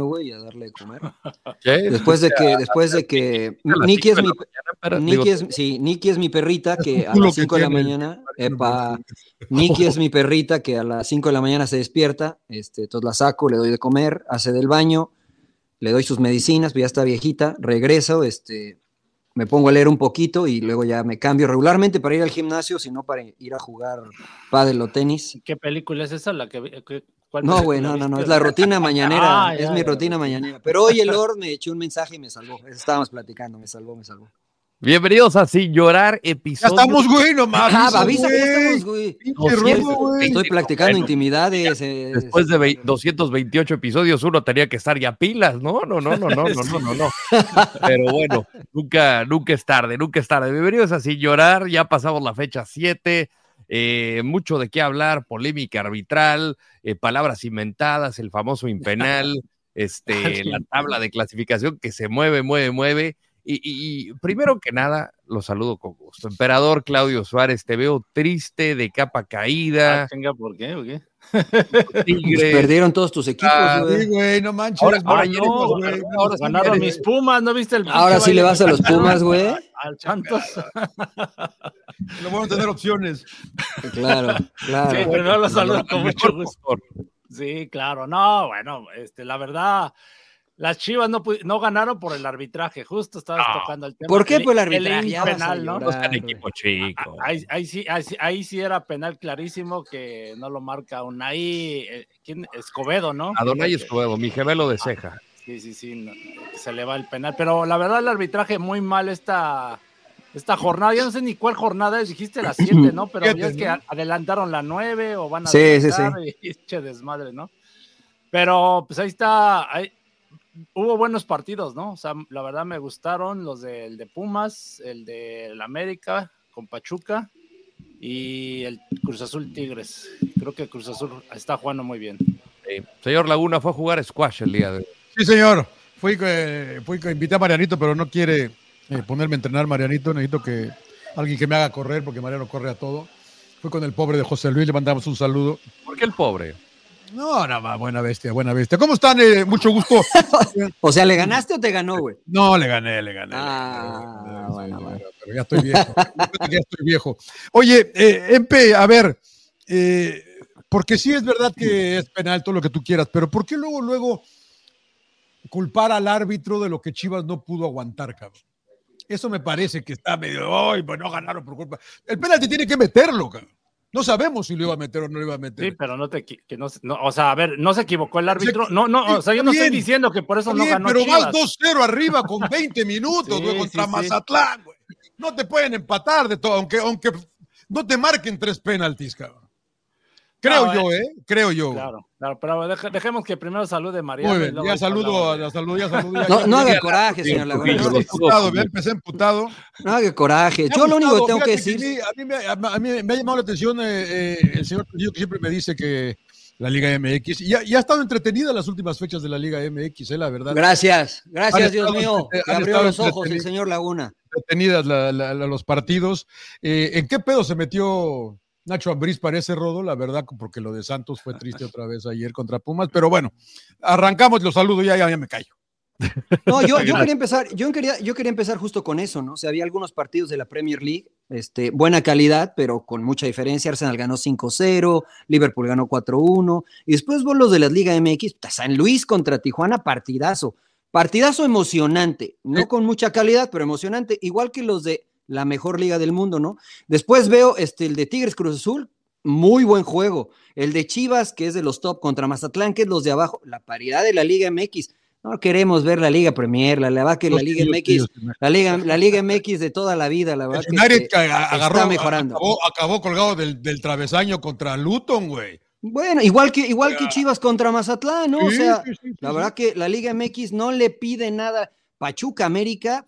güey, y a darle de comer. Después de que, después de que Nicky es mi Nicky es, sí, Nicky es mi perrita que a las 5 de la mañana, epa, Nicky es mi perrita que a las 5 de la mañana se despierta, este, entonces la saco, le doy de comer, hace del baño, le doy sus medicinas, pues ya está viejita, regreso, este, me pongo a leer un poquito y luego ya me cambio regularmente para ir al gimnasio, sino para ir a jugar pádel o tenis. ¿Qué película es esa? La que, no, güey, no, no, no, es la rutina mañanera, ah, es mi rutina mañanera. Pero hoy el Lord me echó un mensaje y me salvó. estábamos platicando, me salvó, me salvó. Bienvenidos a Sin Llorar, episodio. Ya estamos, güey, nomás. Ah, avisa, ya estamos, güey. Estoy practicando intimidades. Después de 228 episodios, uno tenía que estar ya pilas, ¿no? No, no, no, no, no, no, no, no. Pero bueno, nunca, nunca es tarde, nunca es tarde. Bienvenidos a Sin Llorar, ya pasamos la fecha 7. Eh, mucho de qué hablar, polémica arbitral, eh, palabras inventadas, el famoso impenal, este, la tabla de clasificación que se mueve, mueve, mueve. Y, primero que nada, lo saludo con gusto. Emperador Claudio Suárez, te veo triste, de capa caída. Ah, ¿por qué? ¿O qué? Perdieron todos tus equipos, ah, Sí, güey, no manches. Ahora, ahora, ahora ganaron mis Pumas, ¿no viste el Ahora sí le vas a los Pumas, güey. Al Santos. Lo bueno tener opciones. Claro, claro. Sí, pero no lo saludo con mucho gusto. Sí, claro. No, bueno, este, la verdad las Chivas no, no ganaron por el arbitraje, justo estabas tocando el tema. ¿Por qué por el arbitraje? penal, ¿no? equipo chico. Ahí, ahí, sí, ahí, sí era penal clarísimo que no lo marca Unai, eh, ¿quién? Escobedo, ¿no? Adonai Escobedo, mi gemelo de ceja. Sí, sí, sí, se le va el penal. Pero la verdad el arbitraje muy mal esta, esta jornada. Ya no sé ni cuál jornada es, dijiste la 7, ¿no? Pero ya es que adelantaron la 9 o van a sí, sí, sí. y desmadre, ¿no? Pero pues ahí está, hubo buenos partidos, ¿no? O sea, la verdad me gustaron los del de Pumas, el de América con Pachuca y el Cruz Azul Tigres. Creo que Cruz Azul está jugando muy bien. Señor Laguna fue a jugar squash el día de hoy. Sí, señor. Fui, que fui que invité a Marianito, pero no quiere eh, ponerme a entrenar Marianito. Necesito que alguien que me haga correr, porque Mariano corre a todo. Fui con el pobre de José Luis, le mandamos un saludo. ¿Por qué el pobre? No, no, buena bestia, buena bestia. ¿Cómo están? Eh, mucho gusto. o sea, ¿le ganaste o te ganó, güey? No, le gané, le gané. Ah, bueno, bueno. Pero ya estoy viejo. ya estoy viejo. Oye, eh, Empe, a ver, eh, porque sí es verdad que es penal todo lo que tú quieras, pero ¿por qué luego, luego culpar al árbitro de lo que Chivas no pudo aguantar, cabrón? Eso me parece que está medio, ay, pues no ganaron por culpa. El penalti tiene que meterlo, cabrón. No sabemos si lo iba a meter o no lo iba a meter. Sí, pero no te que no, o sea, a ver, no se equivocó el árbitro. No, no, o sea, yo no estoy diciendo que por eso no ganó Pero vas 2-0 arriba con 20 minutos, güey, contra Mazatlán, güey. No te pueden empatar de todo, aunque, aunque no te marquen tres penaltis, cabrón. Creo yo, ¿eh? Creo yo. Claro, claro, pero dejemos que primero salude María. Muy bien, ya saludo, ya saludo, ya saludo. no, no haga coraje, señor Laguna. Yo emputado, ya empecé emputado. No haga coraje. Yo lo único que tengo que decir. a, mí me, a, mí me, ha llamado la atención eh, eh, el señor que siempre me dice que la Liga MX. Y ha, ha, estado entretenida las últimas fechas de la Liga MX, eh, la verdad. Gracias, gracias, Dios mío. abrió los ojos el señor Laguna. Entretenidas los partidos. Eh, ¿En qué pedo se metió Nacho Ambriz parece rodo, la verdad, porque lo de Santos fue triste otra vez ayer contra Pumas, pero bueno, arrancamos, los saludos, ya, ya, me callo. No, yo, yo, quería empezar, yo quería, yo quería empezar justo con eso, ¿no? O sea, había algunos partidos de la Premier League, este, buena calidad, pero con mucha diferencia. Arsenal ganó 5-0, Liverpool ganó 4-1, y después vos los de la Liga MX, San Luis contra Tijuana, partidazo. Partidazo emocionante, no con mucha calidad, pero emocionante, igual que los de la mejor liga del mundo, ¿no? Después veo este, el de Tigres Cruz Azul, muy buen juego. El de Chivas, que es de los top, contra Mazatlán, que es los de abajo. La paridad de la Liga MX. No queremos ver la Liga Premier, la, verdad que la Liga MX, la Liga, la Liga MX de toda la vida, la verdad que, agarró, está mejorando. Acabó, colgado del, travesaño contra Luton, güey. Bueno, igual que, igual que Chivas contra Mazatlán, ¿no? o sea, la verdad que la Liga MX no le pide nada. Pachuca América,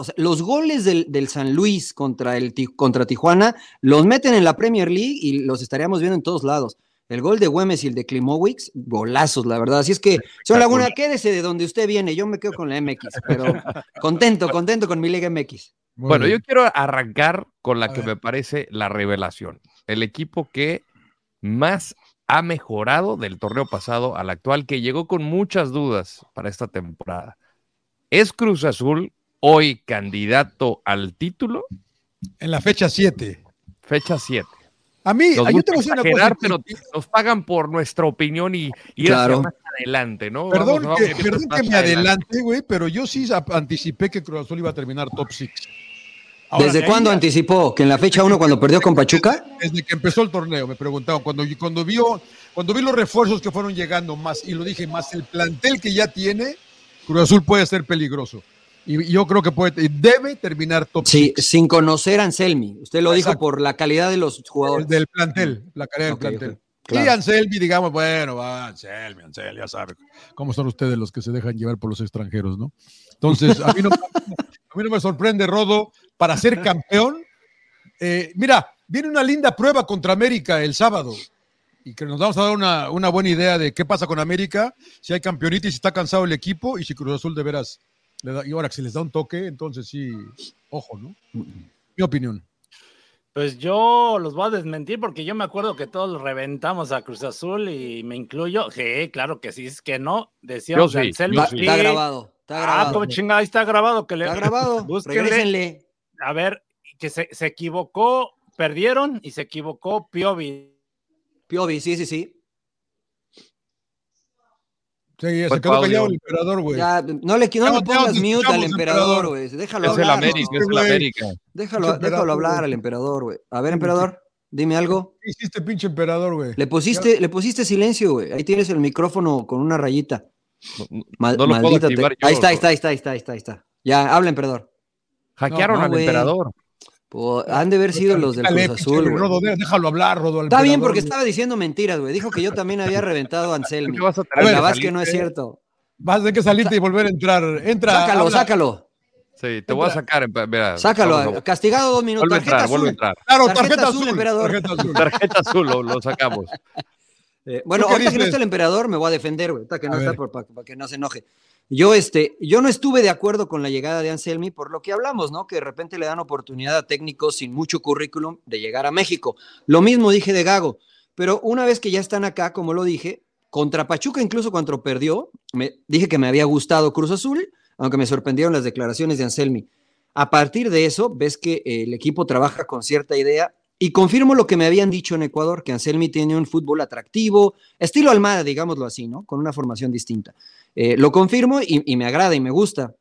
o sea, los goles del, San Luis contra, el, contra Tijuana los meten en la Premier League y los estaríamos viendo en todos lados. El gol de Güemes y el de Klimowicz, golazos, la verdad. Así es que, señor Laguna, quédese de donde usted viene. Yo me quedo con la MX, pero contento, contento con mi Liga MX. bueno, yo quiero arrancar con la que me parece la revelación. El equipo que más ha mejorado del torneo pasado al actual, que llegó con muchas dudas para esta temporada. ¿Es Cruz Azul hoy candidato al título? En la fecha 7. Fecha 7. A mí, Nos yo te voy a exagerar, pero nos pagan por nuestra opinión y ir Claro. hacia más adelante, ¿no? Perdón, Vamos, que, vamos, perdón que me adelante. güey, pero yo sí anticipé que Cruz Azul iba a terminar top 6. ¿Desde cuándo anticipó? ¿Que en la fecha 1 cuando perdió con Pachuca? Desde que empezó el torneo, me preguntaban. Cuando, cuando, vio, cuando vi los refuerzos que fueron llegando, más, y lo dije, más el plantel que ya tiene, Cruz Azul puede ser peligroso. Y, y yo creo que puede, y debe terminar top Sí, 6 sin conocer a Anselmi. Usted lo dijo por la calidad de los jugadores. del plantel, la calidad del plantel. claro. Y Anselmi, digamos, bueno, va, Anselmi, Anselmi, ya sabe cómo son ustedes los que se dejan llevar por los extranjeros, ¿no? Entonces, a mí no, a mí no me sorprende, Rodo, para ser campeón. eh, mira, viene una linda prueba contra América el sábado y que nos vamos a dar una, una buena idea de qué pasa con América, si hay campeonitis, si está cansado el equipo y si Cruz Azul de veras da, y ahora que se les da un toque, entonces sí, ojo, ¿no? Mi opinión. Pues yo los voy a desmentir porque yo me acuerdo que todos reventamos a Cruz Azul y me incluyo. Sí, claro que sí, es que no. Decíamos Yo sí, sí. Está grabado. Está Ah, grabado. como chingada, ahí está grabado. Que le, Está grabado. Búsquenle. A ver, que se, se equivocó, perdieron y se equivocó Piovi. Piovi, sí, sí, sí. Sí, se quedó callado el emperador, güey. Ya, no le, no le pongas mute al emperador. güey. Déjalo Es el hablar. América, es el. América. Déjalo, hablar al emperador, güey. A ver, emperador, dime algo. ¿Qué hiciste, pinche emperador, güey? Le pusiste, le pusiste silencio, güey. Ahí tienes el micrófono con una rayita. No, Mal- no lo puedo maldita te- activar yo. Ahí está, ahí está, ahí está, ahí está, ahí está, ahí está. Ya, habla, emperador. Hackearon No, no, al emperador. Han de haber sido los del Dale, Cruz Azul, güey. Rodo, de- déjalo hablar, Rodo. Está bien porque estaba diciendo mentiras, güey. Dijo que yo también había reventado a Anselmi. ¿Qué vas a ver, La que verdad es que no es salirte? cierto. Vas a tener que salirte y volver a entrar. Entra. Sácalo, habla. sácalo. Sí, te voy a sacar. Mira, Sácalo. vamos Castigado dos minutos. Vuelve a Tarjeta entrar, vuelve a azul. entrar. Claro, Tarjeta tarjeta, azul, azul. emperador. Tarjeta azul. Tarjeta azul, lo, lo sacamos. Eh, bueno, ¿Tú qué ahorita que no está el emperador, me voy a defender, güey. Ahorita que no A está, ver. para que no se enoje. Yo, este, yo no estuve de acuerdo con la llegada de Anselmi por lo que hablamos, ¿no? Que de repente le dan oportunidad a técnicos sin mucho currículum de llegar a México. Lo mismo dije de Gago, pero una vez que ya están acá, como lo dije, contra Pachuca, incluso cuando perdió, me dije que me había gustado Cruz Azul, aunque me sorprendieron las declaraciones de Anselmi. A partir de eso, ves que eh, el equipo trabaja con cierta idea y confirmo lo que me habían dicho en Ecuador, que Anselmi tiene un fútbol atractivo, estilo Almada, digámoslo así, ¿no? Con una formación distinta. Eh, lo confirmo y, y me agrada y me gusta.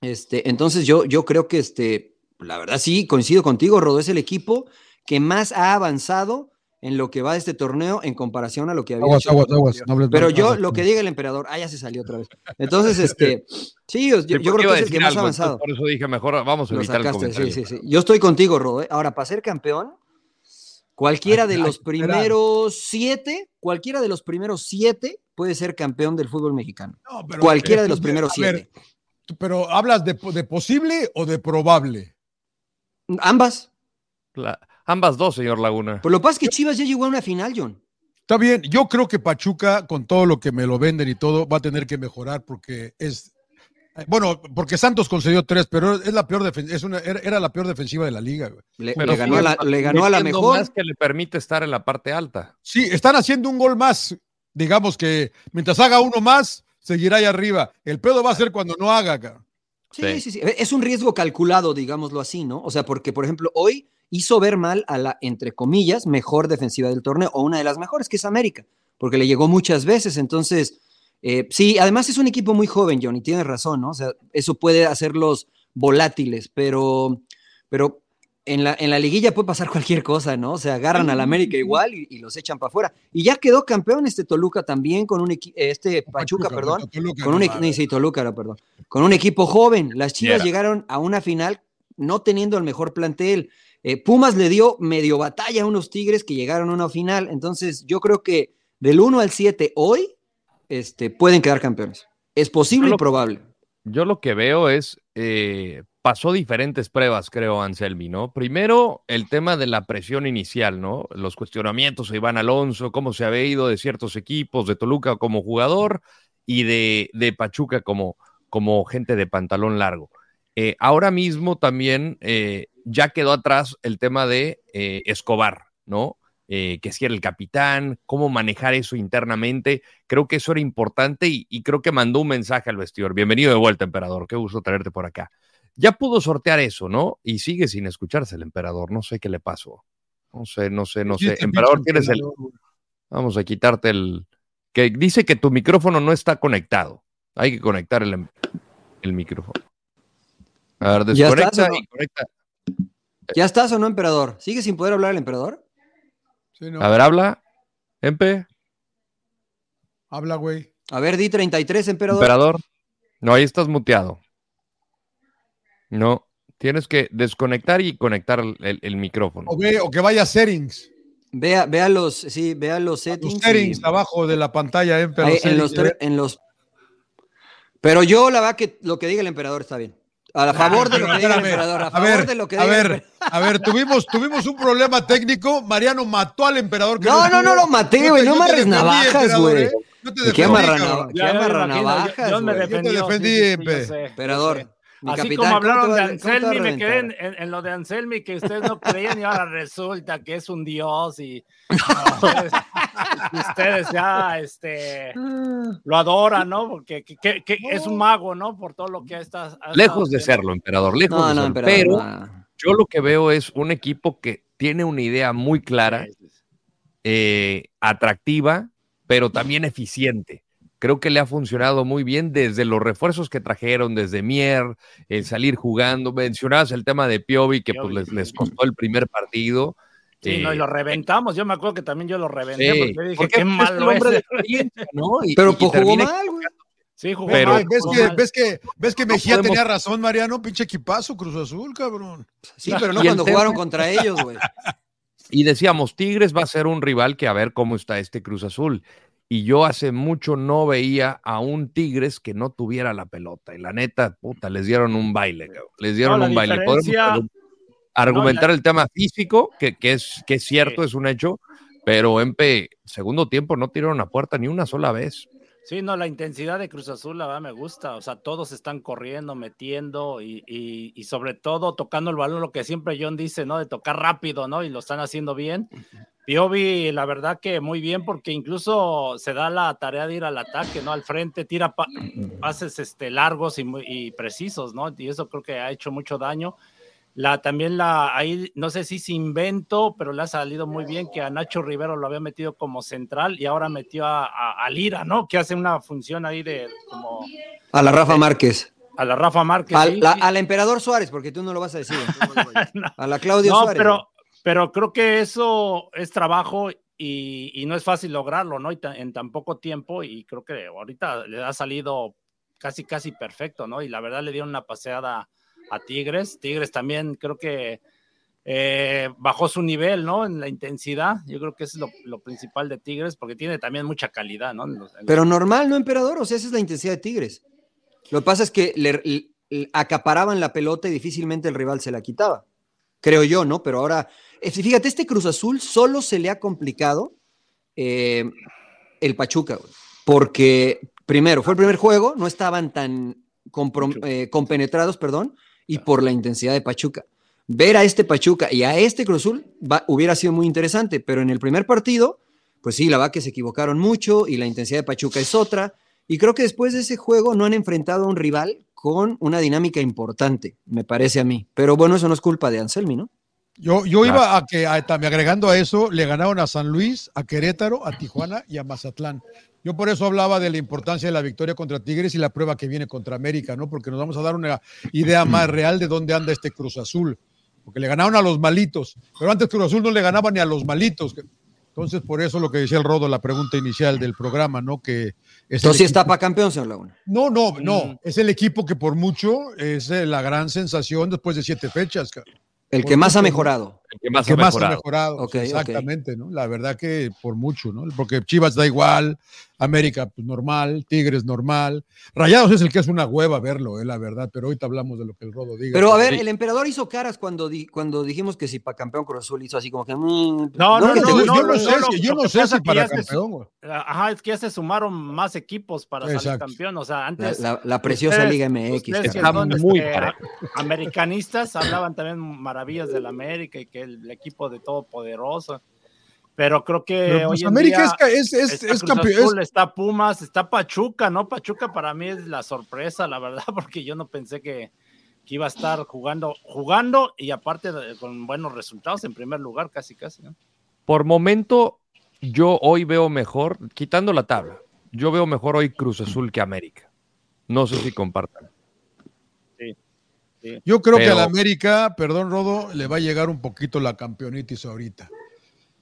Este, entonces yo, yo creo que este, la verdad sí, coincido contigo, Rodo, es el equipo que más ha avanzado en lo que va de este torneo en comparación a lo que había Aguas, hecho aguas, aguas. anterior. no hables Pero yo, lo que diga el emperador, ah, ya se salió otra vez. Entonces, este, sí, yo, creo que es el que más ha avanzado. Por eso dije, mejor vamos a Lo evitar el sacaste, comentario. sí, sí, sí. Yo estoy contigo, Rodo. ¿eh? Ahora, para ser campeón, cualquiera de los primeros siete, cualquiera de los primeros siete puede ser campeón del fútbol mexicano. No, pero- Cualquiera de eh, los primeros a ver, siete. Pero hablas de, de posible o de probable. Ambas. La- ambas dos, señor Laguna. Por lo que pasa es que Chivas ya llegó a una final, John. Está bien, yo creo que Pachuca, con todo lo que me lo venden y todo, va a tener que mejorar porque es. eh, Bueno, porque Santos concedió tres, pero es la peor es una, era, era la peor defensiva de la liga. güey. Le, Pero le ganó, a la, le ganó a la mejor. más que le permite estar en la parte alta. Sí, están haciendo un gol más. Digamos que mientras haga uno más, seguirá ahí arriba. El pedo va a ser cuando no haga. cabrón. Sí, Sí. sí, sí. Es un riesgo calculado, digámoslo así, ¿no? O sea, porque, por ejemplo, hoy hizo ver mal a la, entre comillas, mejor defensiva del torneo, o una de las mejores, que es América, porque le llegó muchas veces. Entonces, eh, sí, además es un equipo muy joven, John, y tienes razón, ¿no? O sea, eso puede hacerlos volátiles, pero, pero en la, en la liguilla puede pasar cualquier cosa, ¿no? O sea, agarran al América igual y, y los echan para afuera. Y ya quedó campeón este Toluca también con un equipo, este Pachuca, perdón, Toluca, con un no sí, Toluca, perdón. Con un equipo joven. Las Chivas llegaron a una final no teniendo el mejor plantel. Eh, Pumas le dio medio batalla a unos Tigres que llegaron a una final. Entonces, yo creo que del 1 al 7 hoy este, pueden quedar campeones. Es posible y probable. Yo lo que veo es, eh, pasó diferentes pruebas, creo, Anselmi, ¿no? Primero, el tema de la presión inicial, ¿no? Los cuestionamientos a Iván Alonso, cómo se había ido de ciertos equipos, de Toluca como jugador y de, de Pachuca como, gente de pantalón largo. Eh, ahora mismo también eh, ya quedó atrás el tema de eh, Escobar, ¿no? que si era el capitán, cómo manejar eso internamente. Creo que eso era importante y, y, creo que mandó un mensaje al vestidor. Bienvenido de vuelta, emperador. Qué gusto tenerte por acá. Ya pudo sortear eso, ¿no? Y sigue sin escucharse el emperador. No sé qué le pasó. No sé, no sé, no sé. Emperador, tienes el. Vamos a quitarte el. Que dice que tu micrófono no está conectado. Hay que conectar el, el micrófono. A ver, desconecta y conecta. ¿Ya estás o no, emperador? ¿Sigue sin poder hablar el emperador? Sí, no. A ver, habla. Empe. Habla, güey. A ver, di 33, emperador. Emperador. No, ahí estás muteado. No, tienes que desconectar y conectar el, el micrófono. O, ve, o, que vaya a settings. Vea, vea los, sí, vea los settings. Los settings y... abajo de la pantalla, ¿eh? Ahí, en, los en los Pero yo la verdad que lo que diga el emperador está bien. A favor de lo que diga el emperador. A, favor ver, de lo que a ver, a ver, tuvimos, tuvimos un problema técnico. Mariano mató al emperador. Que no, no, no, lo maté, güey. No, no amarres navajas, güey. ¿eh? No te ¿Qué amarra navajas? yo me defendí. Yo te defendí, Empe. Emperador. Mi Así capitán, como hablaron ¿cómo de Anselmi, me quedé en, reventar? en- en lo de Anselmi que ustedes no creían y ahora resulta que es un dios y ustedes, ya este, lo adoran, ¿no? Porque que- que- que es un mago, ¿no? Por todo lo que está. Lejos de serlo, emperador, lejos No, de no, serlo. emperador. Pero no. yo lo que veo es un equipo que tiene una idea muy clara, eh, atractiva, pero también eficiente. Creo que le ha funcionado muy bien desde los refuerzos que trajeron, desde Mier, el salir jugando. Mencionabas el tema de Piovi, que pues les, les costó el primer partido. Sí, no, y Eh, lo reventamos. Yo me acuerdo que también yo lo reventé sí, porque dije, porque qué es el malo hombre de es. experiencia, ¿no? Y- Pero y pues jugó mal, güey. Sí, jugó Pero- mal, ¿ves, jugó que, mal. ves, que, ¿Ves que Mejía podemos- tenía razón, Mariano? Pinche equipazo, Cruz Azul, cabrón. Sí, pero no cuando jugaron contra ellos, güey. Y decíamos, Tigres va a ser un rival que a ver cómo está este Cruz Azul. Y yo hace mucho no veía a un Tigres que no tuviera la pelota. Y la neta, puta, les dieron un baile, cabrón. Les dieron No, un baile. Podemos argumentar No, el tema físico, que, que es, que es cierto, Sí. es un hecho, pero Empe, segundo tiempo, no tiraron a puerta ni una sola vez. Sí, no, la intensidad de Cruz Azul, la verdad me gusta. O sea, todos están corriendo, metiendo y, y- y sobre todo tocando el balón, lo que siempre John dice, ¿no? De tocar rápido, ¿no? Y lo están haciendo bien. Piovi, la verdad que muy bien, porque incluso se da la tarea de ir al ataque, ¿no? Al frente, tira pa- pases este, largos y, muy, y precisos, ¿no? Y eso creo que ha hecho mucho daño. La, también la, ahí, no sé si se inventó, pero le ha salido muy bien que a Nacho Rivero lo había metido como central y ahora metió a, a- a Lira, ¿no? Que hace una función ahí de como A la Rafa Márquez. a la Rafa Márquez. Al, sí, la- sí. al emperador Suárez, porque tú no lo vas a decir. no. A la Claudia no, Suárez. pero, pero creo que eso es trabajo y, y no es fácil lograrlo, ¿no? Y en tan poco tiempo y creo que ahorita le ha salido casi, casi perfecto, ¿no? Y la verdad le dieron una paseada a Tigres. Tigres también creo que eh, bajó su nivel, ¿no? En la intensidad. Yo creo que eso es lo, lo principal de Tigres porque tiene también mucha calidad, ¿no? En los- en los- Pero normal, ¿no, emperador? O sea, esa es la intensidad de Tigres. Lo que pasa es que le, le- le acaparaban la pelota y difícilmente el rival se la quitaba. Creo yo, ¿no? Pero ahora, fíjate, este Cruz Azul solo se le ha complicado eh, el Pachuca, güey. porque primero, fue el primer juego, no estaban tan eh, compenetrados, perdón, y por la intensidad de Pachuca. Ver a este Pachuca y a este Cruz Azul va- hubiera sido muy interesante, pero en el primer partido, pues sí, la verdad que se equivocaron mucho y la intensidad de Pachuca es otra. Y creo que después de ese juego no han enfrentado a un rival con una dinámica importante, me parece a mí. Pero bueno, eso no es culpa de Anselmi, ¿no? Yo, yo iba a que, a- también agregando a eso, le ganaron a San Luis, a Querétaro, a Tijuana y a Mazatlán. Yo por eso hablaba de la importancia de la victoria contra Tigres y la prueba que viene contra América, ¿no? Porque nos vamos a dar una idea más real de dónde anda este Cruz Azul. Porque le ganaron a los malitos, pero antes Cruz Azul no le ganaba ni a los malitos. Entonces, por eso lo que decía el Rodo, la pregunta inicial del programa, ¿no? Que es Entonces sí está para campeón, señor Laguna. No, no, no. Mm. Es el equipo que por mucho es eh, la gran sensación después de siete fechas. ca- El que más ha mejorado. El que más que ha más mejorado. ha mejorado. Ok, exactamente, ¿no? La verdad que por mucho, ¿no? Porque Chivas da igual, América pues normal, Tigres normal. Rayados es el que es una hueva verlo, eh, la verdad, pero ahorita hablamos de lo que el Rodo diga. Pero a ver, Sí. el emperador hizo caras cuando, di- cuando dijimos que si para campeón Cruz Azul hizo así como que. mm, No, no, que no, te yo, no, no, sé, no, si, yo no que sé si para ya se- campeón. Ajá, es que ya se sumaron más equipos para salir Exacto. campeón. O sea, antes. la- la preciosa ustedes- Liga MX. ustedes que muy este, americanistas hablaban también maravillas del América y que el, equipo de todopoderoso. Pero creo que Pero, hoy pues, en América día es, es, es, está es Cruz campeón. Azul, está Pumas, está Pachuca, ¿no? Pachuca para mí es la sorpresa, la verdad, porque yo no pensé que, que iba a estar jugando, jugando y aparte con buenos resultados en primer lugar, casi, casi, ¿no? Por momento, yo hoy veo mejor, quitando la tabla, yo veo mejor hoy Cruz Azul que América. No sé si compartan. Yo creo que Pero- a la América, perdón, Rodo, le va a llegar un poquito la campeonitis ahorita.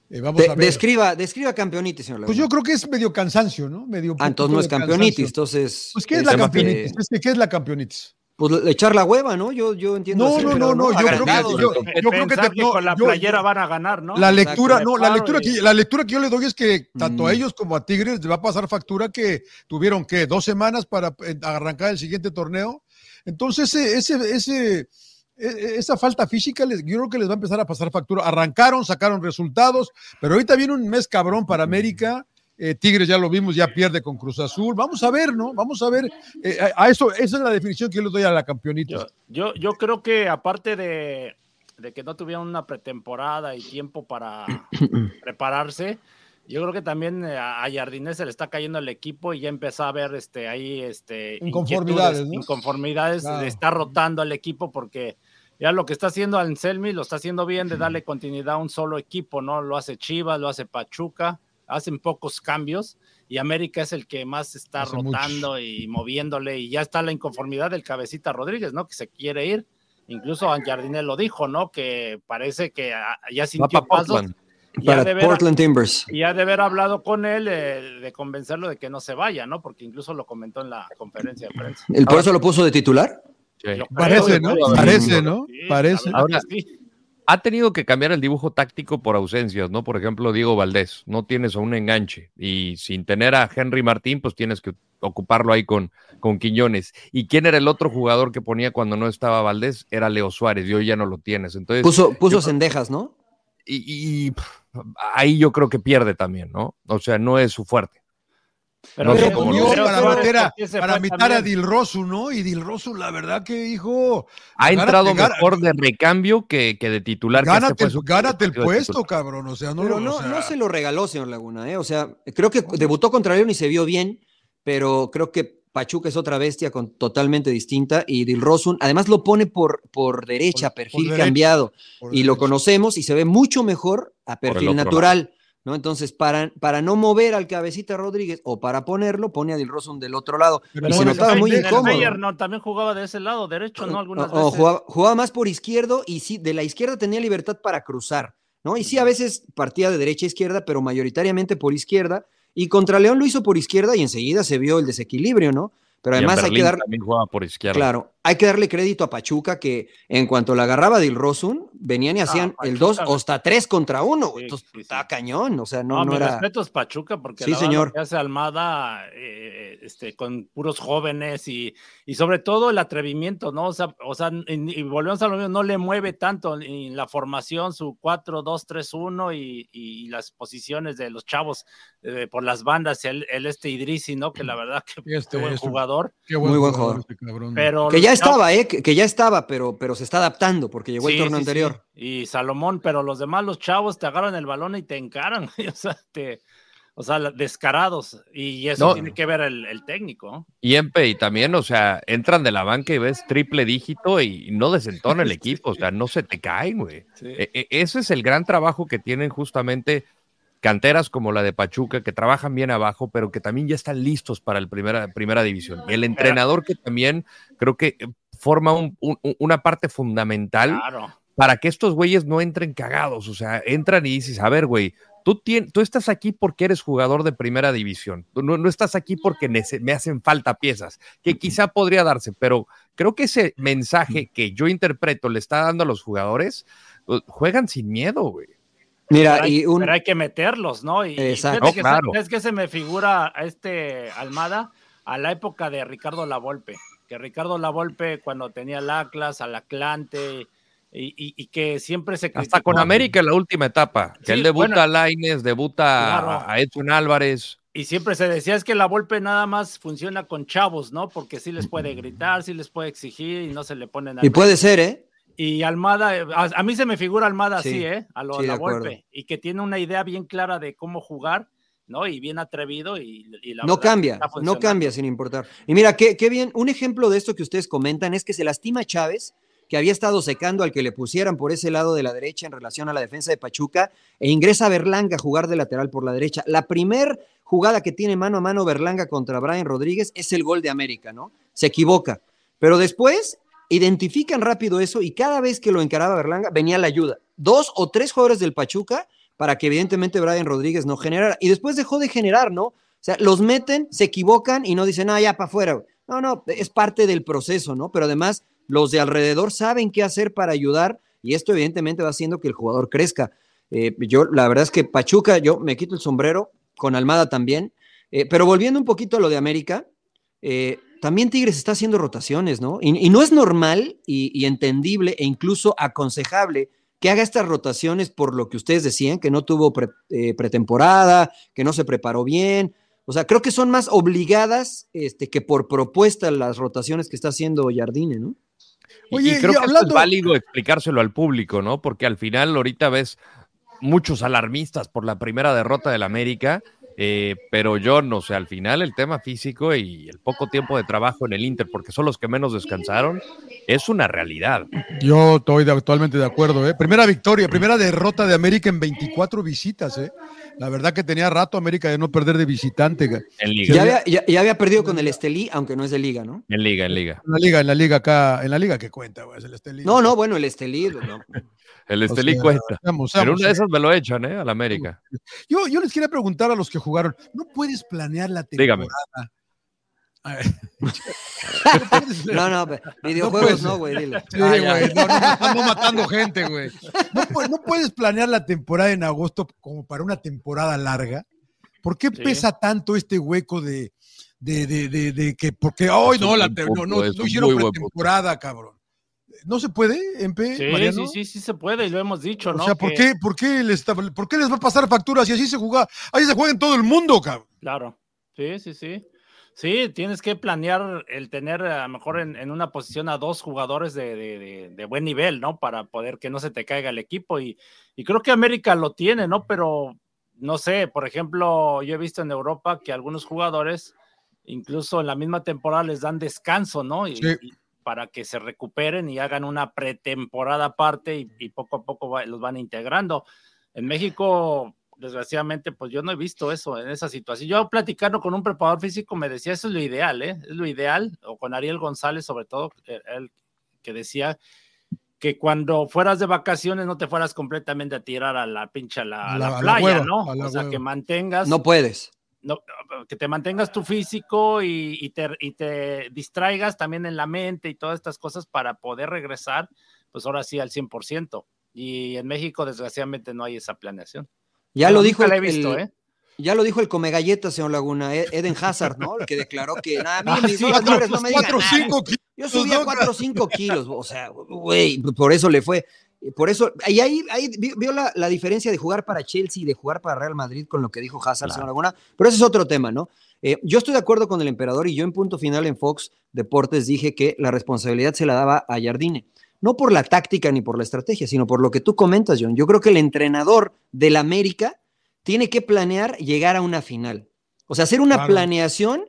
Eh, vamos De- a ver. describa, describa campeonitis, señor Pues yo creo que es medio cansancio, ¿no? Medio Ah, entonces no es campeonitis, cansancio. entonces. Pues, ¿qué es es la que- campeonitis? Es que, ¿Qué es la campeonitis? Pues echar la hueva, ¿no? Yo, yo entiendo. No, así, no, no, no, yo creo que- yo- ¿no? yo creo que te- no, con la yo- playera van a ganar, ¿no? La Exacto. lectura, no, la lectura, y- que, la lectura que yo le doy es que tanto Mm. a ellos como a Tigres les va a pasar factura que tuvieron que dos semanas para eh, arrancar el siguiente torneo. Entonces, ese, ese, ese, e- esa falta física, les- yo creo que les va a empezar a pasar factura. Arrancaron, sacaron resultados, pero ahorita viene un mes cabrón para América. Eh, Tigres ya lo vimos, ya pierde con Cruz Azul. Vamos a ver, ¿no? Vamos a ver. eh, a, a eso, esa es la definición que yo les doy a la campeonita. Yo, yo, yo creo que aparte de, de que no tuvieron una pretemporada y tiempo para prepararse, yo creo que también eh, a Jardinés se le está cayendo el equipo y ya empezó a ver este, ahí este, Inconformidades, ¿no? inconformidades, Claro. está rotando al equipo porque ya lo que está haciendo Anselmi lo está haciendo bien de darle continuidad a un solo equipo, ¿no? Lo hace Chivas, lo hace Pachuca, hacen pocos cambios y América es el que más está Hace rotando y moviéndole y ya está la inconformidad del cabecita Rodríguez, ¿no? Que se quiere ir. Incluso Jardinés lo dijo, ¿no? Que parece que ah, ya sintió pasos Portland. Para de ver- Portland Timbers. y ha de haber hablado con él eh, de convencerlo de que no se vaya, ¿no? Porque incluso lo comentó en la conferencia de prensa. ¿El por eso lo puso de titular? Sí. Parece, ¿no? Parece, ¿no? Sí, Parece. Ahora- sí. ha tenido que cambiar el dibujo táctico por ausencias, ¿no? Por ejemplo, Diego Valdés, no tienes a un enganche y sin tener a Henry Martín, pues tienes que ocuparlo ahí con, con Quiñones. ¿Y quién era el otro jugador que ponía cuando no estaba Valdés? Era Leo Suárez y hoy ya no lo tienes. Entonces, Puso, puso yo- cendejas, ¿no? Y, ahí yo creo que pierde también, ¿no? O sea, no es su fuerte. Pero No sé cómo para meter a, ¿por qué se para a? Dilrosu, ¿no? Y Dilrosu, la verdad que, hijo, Ha Gánate, entrado mejor de recambio que, que de titular. que este gánate, el- su gánate el partido de puesto, cabrón. O sea, no, Pero lo- no, o sea, no se lo regaló, señor Laguna, ¿eh? O sea, creo que debutó contra León y se vio bien, pero creo que Pachuca es otra bestia con, totalmente distinta y Dilrosun, además lo pone por, por derecha, Por- por perfil derecha, cambiado, y lo conocemos y se ve mucho mejor a perfil natural, ¿no? Entonces, para, para no mover al cabecita Rodríguez o para ponerlo, pone a Dilrosun del otro lado. Pero y se bueno, notaba en muy el incómodo. No, también jugaba de ese lado, derecho, ¿no? Algunas O- o veces. jugaba, jugaba más por izquierdo y sí, de la izquierda tenía libertad para cruzar, ¿no? Y sí, a veces partía de derecha a izquierda, pero mayoritariamente por izquierda. Y contra León lo hizo por izquierda y enseguida se vio el desequilibrio, ¿no? Pero Y en además hay que dar, también jugaba por izquierda. claro, hay que darle crédito a Pachuca que en cuanto la agarraba Dilrosun, venían y hacían el Pachuca, 2 güey. o hasta 3 contra 1. Sí, Entonces, sí, sí. estaba cañón, o sea, No, no, no mi era... respeto es Pachuca, porque Sí, la señor. que hace Almada eh, este, con puros jóvenes y, y sobre todo el atrevimiento, ¿no? O sea, o sea y, y volvemos a lo mismo, no le mueve tanto en la formación, su 4-2-3-1 y, y las posiciones de los chavos eh, por las bandas, el, el este Idrisi, ¿no? Que la verdad que este qué buen es un- jugador, Qué buen Muy buen jugador este cabrón. pero... Que ya estaba, ¿eh? Que, que ya estaba, pero, pero se está adaptando porque llegó el Sí, torneo sí, sí. anterior. Y Salomón, pero los demás, los chavos, te agarran el balón y te encaran, o sea, te, o sea, descarados. Y eso No. tiene que ver el, el técnico. ¿no? Y Empe, y también, o sea, entran de la banca y ves triple dígito y no desentona el equipo, o sea, no se te caen, güey. E- e- ese es el gran trabajo que tienen justamente canteras como la de Pachuca, que trabajan bien abajo, pero que también ya están listos para el primera, primera división. El entrenador que también creo que eh, forma un- un- una parte fundamental Claro. para que estos güeyes no entren cagados. O sea, entran y dices, a ver, güey, tú, tien- tú estás aquí porque eres jugador de primera división. No, no estás aquí porque me hacen falta piezas, que quizá podría darse, pero creo que ese mensaje que yo interpreto le está dando a los jugadores, uh, juegan sin miedo, güey. Mira, pero, hay, y un... pero hay que meterlos, ¿no? Y, y Exacto. que claro. se- es que se me figura a este Almada a la época de Ricardo Lavolpe, que Ricardo Lavolpe cuando tenía el Atlas, al Atlante, y, y- y que siempre se Hasta criticó- con América en la última etapa, que Sí, él debuta bueno. a Laines, debuta Claro. a Edson Álvarez. Y siempre se decía es que la Volpe nada más funciona con chavos, ¿no? Porque sí les puede gritar, sí les puede exigir y no se le ponen Y puede ser, ¿eh? Y Almada, eh, a, a mí se me figura Almada Sí, así, ¿eh? A lo sí, de la golpe. Y que tiene una idea bien clara de cómo jugar, ¿no? Y bien atrevido. Y, y la no cambia, no cambia sin importar. Y mira, qué, qué bien, un ejemplo de esto que ustedes comentan es que se lastima Chávez, que había estado secando al que le pusieran por ese lado de la derecha en relación a la defensa de Pachuca, e ingresa Berlanga a jugar de lateral por la derecha. La primer jugada que tiene mano a mano Berlanga contra Brian Rodríguez es el gol de América, ¿no? Se equivoca. Pero después identifican rápido eso y cada vez que lo encaraba Berlanga venía la ayuda. Dos o tres jugadores del Pachuca para que evidentemente Brian Rodríguez no generara. Y después dejó de generar, ¿no? O sea, los meten, se equivocan y no dicen, ah, ya para afuera. güey". No, no, es parte del proceso, ¿no? Pero además, los de alrededor saben qué hacer para ayudar y esto evidentemente va haciendo que el jugador crezca. Eh, yo, la verdad es que Pachuca, yo me quito el sombrero, con Almada también. Eh, pero volviendo un poquito a lo de América, eh, también Tigres está haciendo rotaciones, ¿no? Y, y no es normal y, y entendible e incluso aconsejable que haga estas rotaciones por lo que ustedes decían, que no tuvo pre- eh, pretemporada, que no se preparó bien. O sea, creo que son más obligadas este, que por propuesta las rotaciones que está haciendo Jardine, ¿no? Y- Oye, y creo y que hablando- es válido explicárselo al público, ¿no? Porque al final ahorita ves muchos alarmistas por la primera derrota del América, eh, pero yo no sé, al final el tema físico y el poco tiempo de trabajo en el Inter, porque son los que menos descansaron, es una realidad. Yo estoy de- actualmente de acuerdo, ¿eh? Primera victoria, primera derrota de América en 24 visitas, ¿eh? La verdad que tenía rato América de no perder de visitante. En En liga, Ya había, ya, ya había perdido con el Estelí, aunque no es de liga, ¿no? en liga, en liga. la liga, en la liga acá, en la liga que cuenta, güey, es el Estelí. No, no, bueno, el Estelí, no. El O Estelí sea, cuenta. Pero una de esas me lo echan, ¿eh? Al América. Yo, yo les quería preguntar a los que jugaron, ¿no puedes planear la Dígame. temporada? Ver. No, no, videojuegos no, güey, dile. Sí, Ah, güey, no, no, no, ando matando gente, güey. No, pu- no puedes planear la temporada en agosto como para una temporada larga. ¿Por qué Sí. pesa tanto este hueco de, de, de, de, de que, porque hoy Es no, la no, no, no hicieron pretemporada, cabrón? ¿No se puede, MP? Sí, Mariano? sí, sí, sí se puede y lo hemos dicho, O ¿no? sea, ¿por Que- qué, por, qué les ¿por qué les va a pasar facturas si así se juega? Así se juega en todo el mundo, cabrón. Claro, sí, sí, sí. Sí, tienes que planear el tener a lo mejor en, en una posición a dos jugadores de, de- de- de buen nivel, ¿no? Para poder que no se te caiga el equipo. Y, y creo que América lo tiene, ¿no? Pero no sé, por ejemplo, yo he visto en Europa que algunos jugadores, incluso en la misma temporada, les dan descanso, ¿no? Y, Sí. y para que se recuperen y hagan una pretemporada aparte y, y poco a poco va- los van integrando. En México, desgraciadamente, pues yo no he visto eso en esa situación. Yo platicando con un preparador físico me decía, eso es lo ideal, ¿eh? Es lo ideal, o con Ariel González sobre todo, eh, él que decía que cuando fueras de vacaciones no te fueras completamente a tirar a la pincha la, playa, hueva, ¿no? O sea, hueva. que mantengas No puedes. No, que te mantengas tu físico y, y te, y te distraigas también en la mente y todas estas cosas para poder regresar, pues ahora sí al 100%. Y en México, desgraciadamente, no hay esa planeación. Ya lo dijo el, he visto, el- ¿eh? ya lo dijo el come galletas, señor Laguna, Ed- Eden Hazard, ¿no? El que declaró que nada, a mí Ah, mis sí, horas cuatro- no me digan kilos. Yo subía ¿no? 4 o 5 kilos, o sea, güey, por eso le fue. Por eso, y ahí, ahí vi- vio la, la diferencia de jugar para Chelsea y de jugar para Real Madrid con lo que dijo Hazard, señor Laguna, pero ese es otro tema, ¿no? Eh, yo estoy de acuerdo con el emperador y yo en punto final en Fox Deportes dije que la responsabilidad se la daba a Jardine. No por la táctica ni por la estrategia, sino por lo que tú comentas, John. Yo creo que el entrenador del América tiene que planear llegar a una final. O sea, hacer una Claro. planeación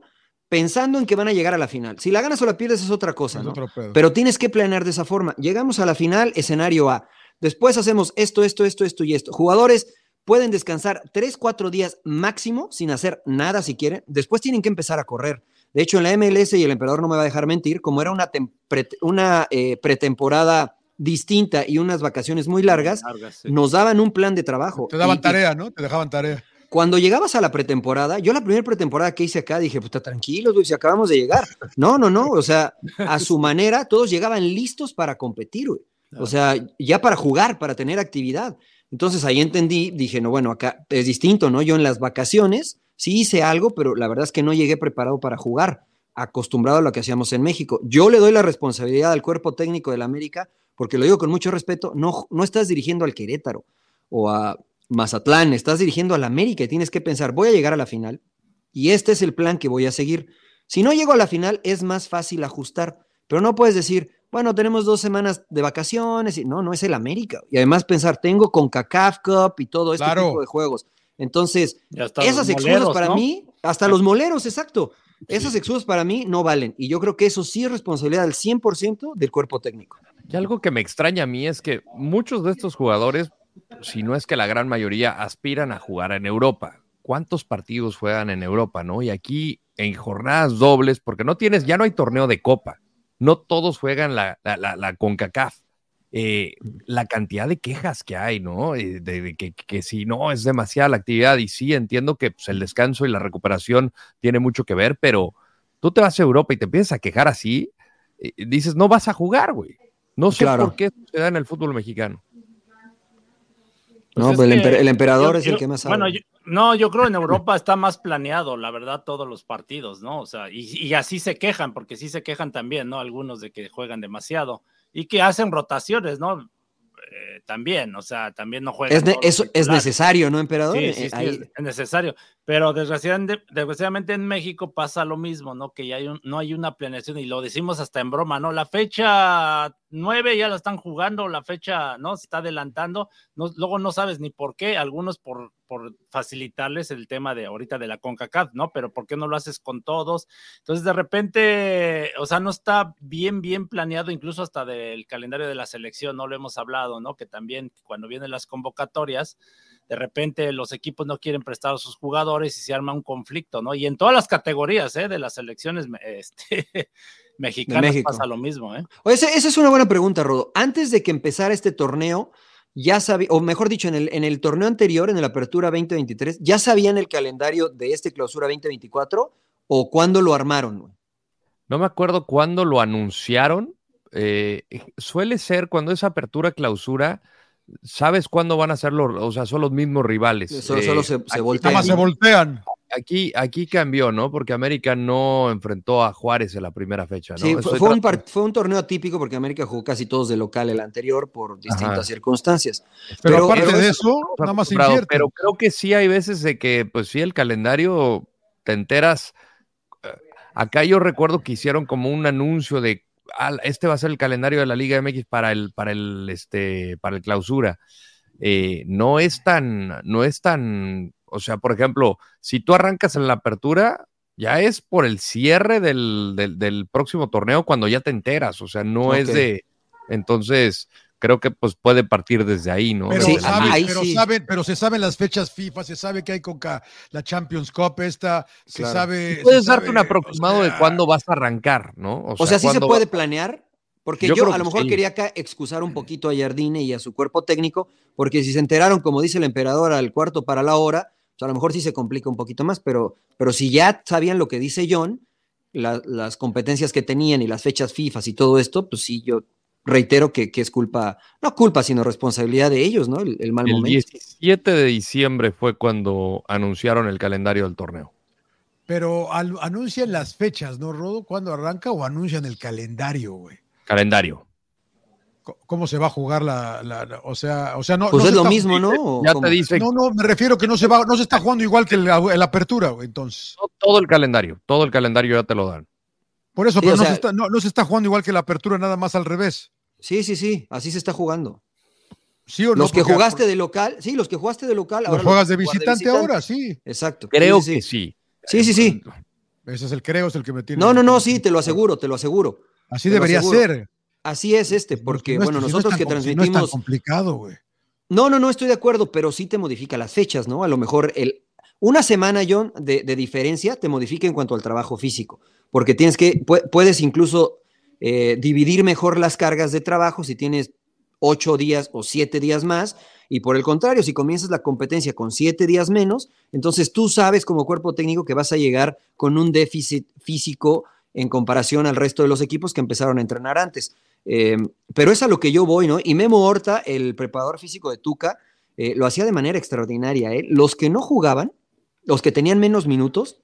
pensando en que van a llegar a la final. Si la ganas o la pierdes es otra cosa, Es ¿no? otro pedo. Pero tienes que planear de esa forma. Llegamos a la final, escenario A. Después hacemos esto, esto, esto, esto y esto. Jugadores pueden descansar tres, cuatro días máximo sin hacer nada si quieren. Después tienen que empezar a correr. De hecho, en la MLS, y el emperador no me va a dejar mentir, como era una, tem- pre- una eh, pretemporada distinta y unas vacaciones muy largas, Largas, sí. nos daban un plan de trabajo. Te daban y tarea, ¿no? Te dejaban tarea. Cuando llegabas a la pretemporada, yo la primera pretemporada que hice acá dije, puta, tranquilos, güey, si acabamos de llegar. No, no, no, o sea, a su manera, todos llegaban listos para competir, güey. O sea, ya para jugar, para tener actividad. Entonces ahí entendí, dije, no, bueno, acá es distinto, ¿no? Yo en las vacaciones sí hice algo, pero la verdad es que no llegué preparado para jugar, acostumbrado a lo que hacíamos en México. Yo le doy la responsabilidad al cuerpo técnico del América, porque lo digo con mucho respeto, no, no estás dirigiendo al Querétaro o a Mazatlán, estás dirigiendo al América y tienes que pensar, voy a llegar a la final y este es el plan que voy a seguir. Si no llego a la final, es más fácil ajustar, pero no puedes decir, bueno, tenemos dos semanas de vacaciones, y no, no es el América. Y además pensar, tengo con CACAF Cup y todo este Claro. tipo de juegos. Entonces, esas excusas moleros, para ¿no? mí, hasta los moleros, exacto. Esas excusas para mí no valen. Y yo creo que eso sí es responsabilidad del 100% del cuerpo técnico. Y algo que me extraña a mí es que muchos de estos jugadores, si no es que la gran mayoría, aspiran a jugar en Europa. ¿Cuántos partidos juegan en Europa, no? Y aquí en jornadas dobles, porque no tienes, ya no hay torneo de copa. No todos juegan la, la, la, la CONCACAF. Eh, la cantidad de quejas que hay, ¿no? Eh, de, de que, que si no es demasiada la actividad, y sí entiendo que pues, el descanso y la recuperación tiene mucho que ver, pero tú te vas a Europa y te empiezas a quejar así, eh, dices, no vas a jugar, güey. No sé Claro. por qué se da en el fútbol mexicano. No, es pues el, emper- el emperador yo- es el yo- que más sabe. Bueno, yo- no, yo creo en Europa está más planeado, la verdad, todos los partidos, ¿no? O sea, y, y así se quejan, porque sí se quejan también, ¿no? Algunos de que juegan demasiado y que hacen rotaciones, ¿no? Eh, también, o sea, también no juegan. es, ne- es titulares. necesario, ¿no, emperador? Sí, Eh, sí, sí, ahí- es, es necesario. Pero desgraciadamente, desgraciadamente en México pasa lo mismo, ¿no? Que ya hay un- no hay una planeación y lo decimos hasta en broma, ¿no? La fecha 9 ya la están jugando, la fecha, ¿no? Se está adelantando. Luego no sabes ni por qué, algunos por, por facilitarles el tema de ahorita de la CONCACAF, ¿no? Pero ¿por qué no lo haces con todos? Entonces, de repente, o sea, no está bien, bien planeado, incluso hasta del calendario de la selección, no lo hemos hablado, ¿no? Que también cuando vienen las convocatorias, de repente los equipos no quieren prestar a sus jugadores y se arma un conflicto, ¿no? Y en todas las categorías, ¿eh? De las selecciones este, mexicanas pasa lo mismo, ¿eh? Esa, esa es una buena pregunta, Rodo. Antes de que empezara este torneo, ya sabía, o mejor dicho, en el, en el torneo anterior, en la Apertura 2023, ¿ya sabían el calendario de este Clausura 2024 o cuándo lo armaron? güey? No me acuerdo cuándo lo anunciaron. eh, suele ser cuando es apertura clausura, sabes cuándo van a ser los, o sea, son los mismos rivales. Solo, Eh, solo se, se aquí- voltean. Nada más se voltean. Aquí, aquí cambió, ¿no? Porque América no enfrentó a Juárez en la primera fecha, ¿no? Sí, fue, un tratando- par- fue un torneo atípico porque América jugó casi todos de local el anterior por distintas Ajá. circunstancias. Pero, Pero- aparte pero de eso- nada más incierto. Pero creo que sí hay veces de que, pues sí, el calendario te enteras. eh, Acá yo recuerdo que hicieron como un anuncio de "Ah, este va a ser el calendario de la Liga MX para el, para el, este, para el clausura. Eh, no es tan, no es tan, o sea, por ejemplo, si tú arrancas en la apertura, ya es por el cierre del, del, del próximo torneo cuando ya te enteras, o sea, no es de, entonces creo que pues puede partir desde ahí, ¿no? Pero, Sí, saben, ahí pero, sí. saben, pero se saben las fechas FIFA, se sabe que hay Coca, la Champions Cup esta, se Claro. sabe. Puedes se darte sabe, un aproximado o de cuándo vas a arrancar, ¿no? O sea, sí se puede va- planear, porque Yo a lo mejor sí. quería acá excusar un poquito a Jardine y a su cuerpo técnico, porque si se enteraron, como dice el emperador, al cuarto para la hora, pues a lo mejor sí se complica un poquito más, pero, pero si ya sabían lo que dice John, la- las competencias que tenían y las fechas FIFA y todo esto, pues sí, yo reitero que, que es culpa, no culpa, sino responsabilidad de ellos, ¿no? El, el mal El momento. 17 de diciembre fue cuando anunciaron el calendario del torneo. Pero al- anuncian las fechas, ¿no, Rodo? ¿Cuándo arranca o anuncian el calendario, güey? Calendario. ¿Cómo se va a jugar la, la- la- o sea, o sea, no, Pues no es se lo está- mismo, ¿no? ¿O Ya cómo? te dice No, no, me refiero que no se va, no se está jugando igual que la, la apertura, güey, entonces. todo el calendario, todo el calendario ya te lo dan. Por eso, Sí, pero no, sea- se está, no, no se está jugando igual que la apertura, nada más al revés. Sí, sí, sí, así se está jugando. ¿Sí o no? Los que Porque jugaste de local, sí, los que jugaste de local, Lo ahora juegas los de a jugar visitante, ahora, sí. Exacto. Creo sí, sí, que sí. sí. Sí, sí. Ese es el creo, es el que me tiene. No, no, no, sí, te lo aseguro, te lo aseguro. Así debería aseguro. ser. Así es este, porque, no bueno, si nosotros que si No es tan transmitimos. complicado, güey. No, no, no, estoy de acuerdo, pero sí te modifica las fechas, ¿no? A lo mejor el, una semana, John, de, de diferencia te modifica en cuanto al trabajo físico, porque tienes que, pu- puedes incluso eh, dividir mejor las cargas de trabajo si tienes ocho días o siete días más, y por el contrario, si comienzas la competencia con siete días menos, entonces tú sabes como cuerpo técnico que vas a llegar con un déficit físico en comparación al resto de los equipos que empezaron a entrenar antes. Eh, pero es a lo que yo voy, ¿no? Y Memo Horta, el preparador físico de Tuca, eh, lo hacía de manera extraordinaria. ¿eh? Los que no jugaban, los que tenían menos minutos,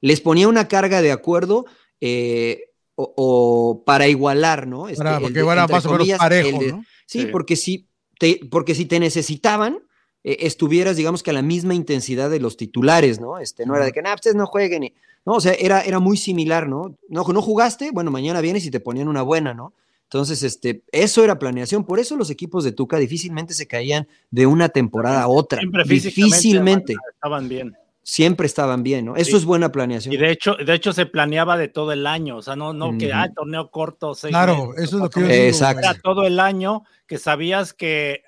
les ponía una carga de acuerdo eh, o, o para igualar, ¿no? Este, Para, porque de- era entre más o menos comillas, parejo, de- ¿no? Sí, Sí. porque si te, porque si te necesitaban, eh, estuvieras, digamos que a la misma intensidad de los titulares, ¿no? Este, no era de que, nah, ustedes no jueguen. y- no, o sea, era, era muy similar, ¿no? ¿no? No jugaste, bueno, mañana vienes y te ponían una buena, ¿no? Entonces, este, eso era planeación. Por eso los equipos de Tuca difícilmente se caían de una temporada a otra. Siempre difícilmente. Estaban bien. Siempre estaban bien, ¿no? Eso es buena planeación. Y de hecho, de hecho se planeaba de todo el año, o sea, no, no que, ah, torneo corto, seis Claro, eso es lo que yo digo. Exacto. Era todo el año que sabías que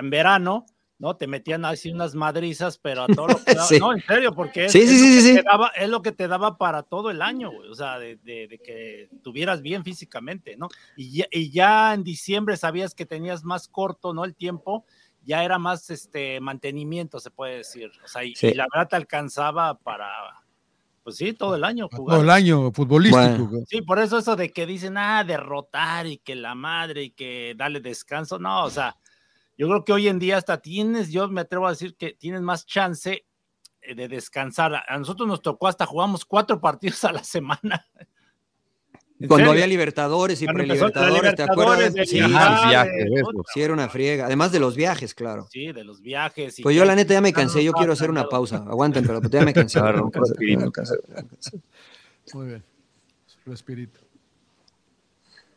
en verano ¿no? Te metían así unas madrizas, pero a todo lo que daba, no, en serio, porque es, es, lo daba, es, lo que te daba para todo el año, o sea, de, de, que tuvieras bien físicamente, ¿no? Y ya, y ya, en diciembre sabías que tenías más corto, ¿no? El tiempo, ya era más este mantenimiento, se puede decir, o sea, y, la verdad te alcanzaba para, pues sí, todo el año. Todo el año futbolístico. Sí, por eso eso de que dicen, ah, derrotar y que la madre y que dale descanso, no, o sea, yo creo que hoy en día hasta tienes, yo me atrevo a decir que tienes más chance eh, de descansar. A nosotros nos tocó hasta jugamos cuatro partidos a la semana. Cuando había Libertadores y prelibertadores, ¿te acuerdas? Sí, viajes, sí, era una friega. Además de los viajes, claro. Sí, de los viajes. pues yo la neta ya me cansé, yo quiero hacer una pausa. Aguanten, pero ya me cansé. Muy bien. Respirito.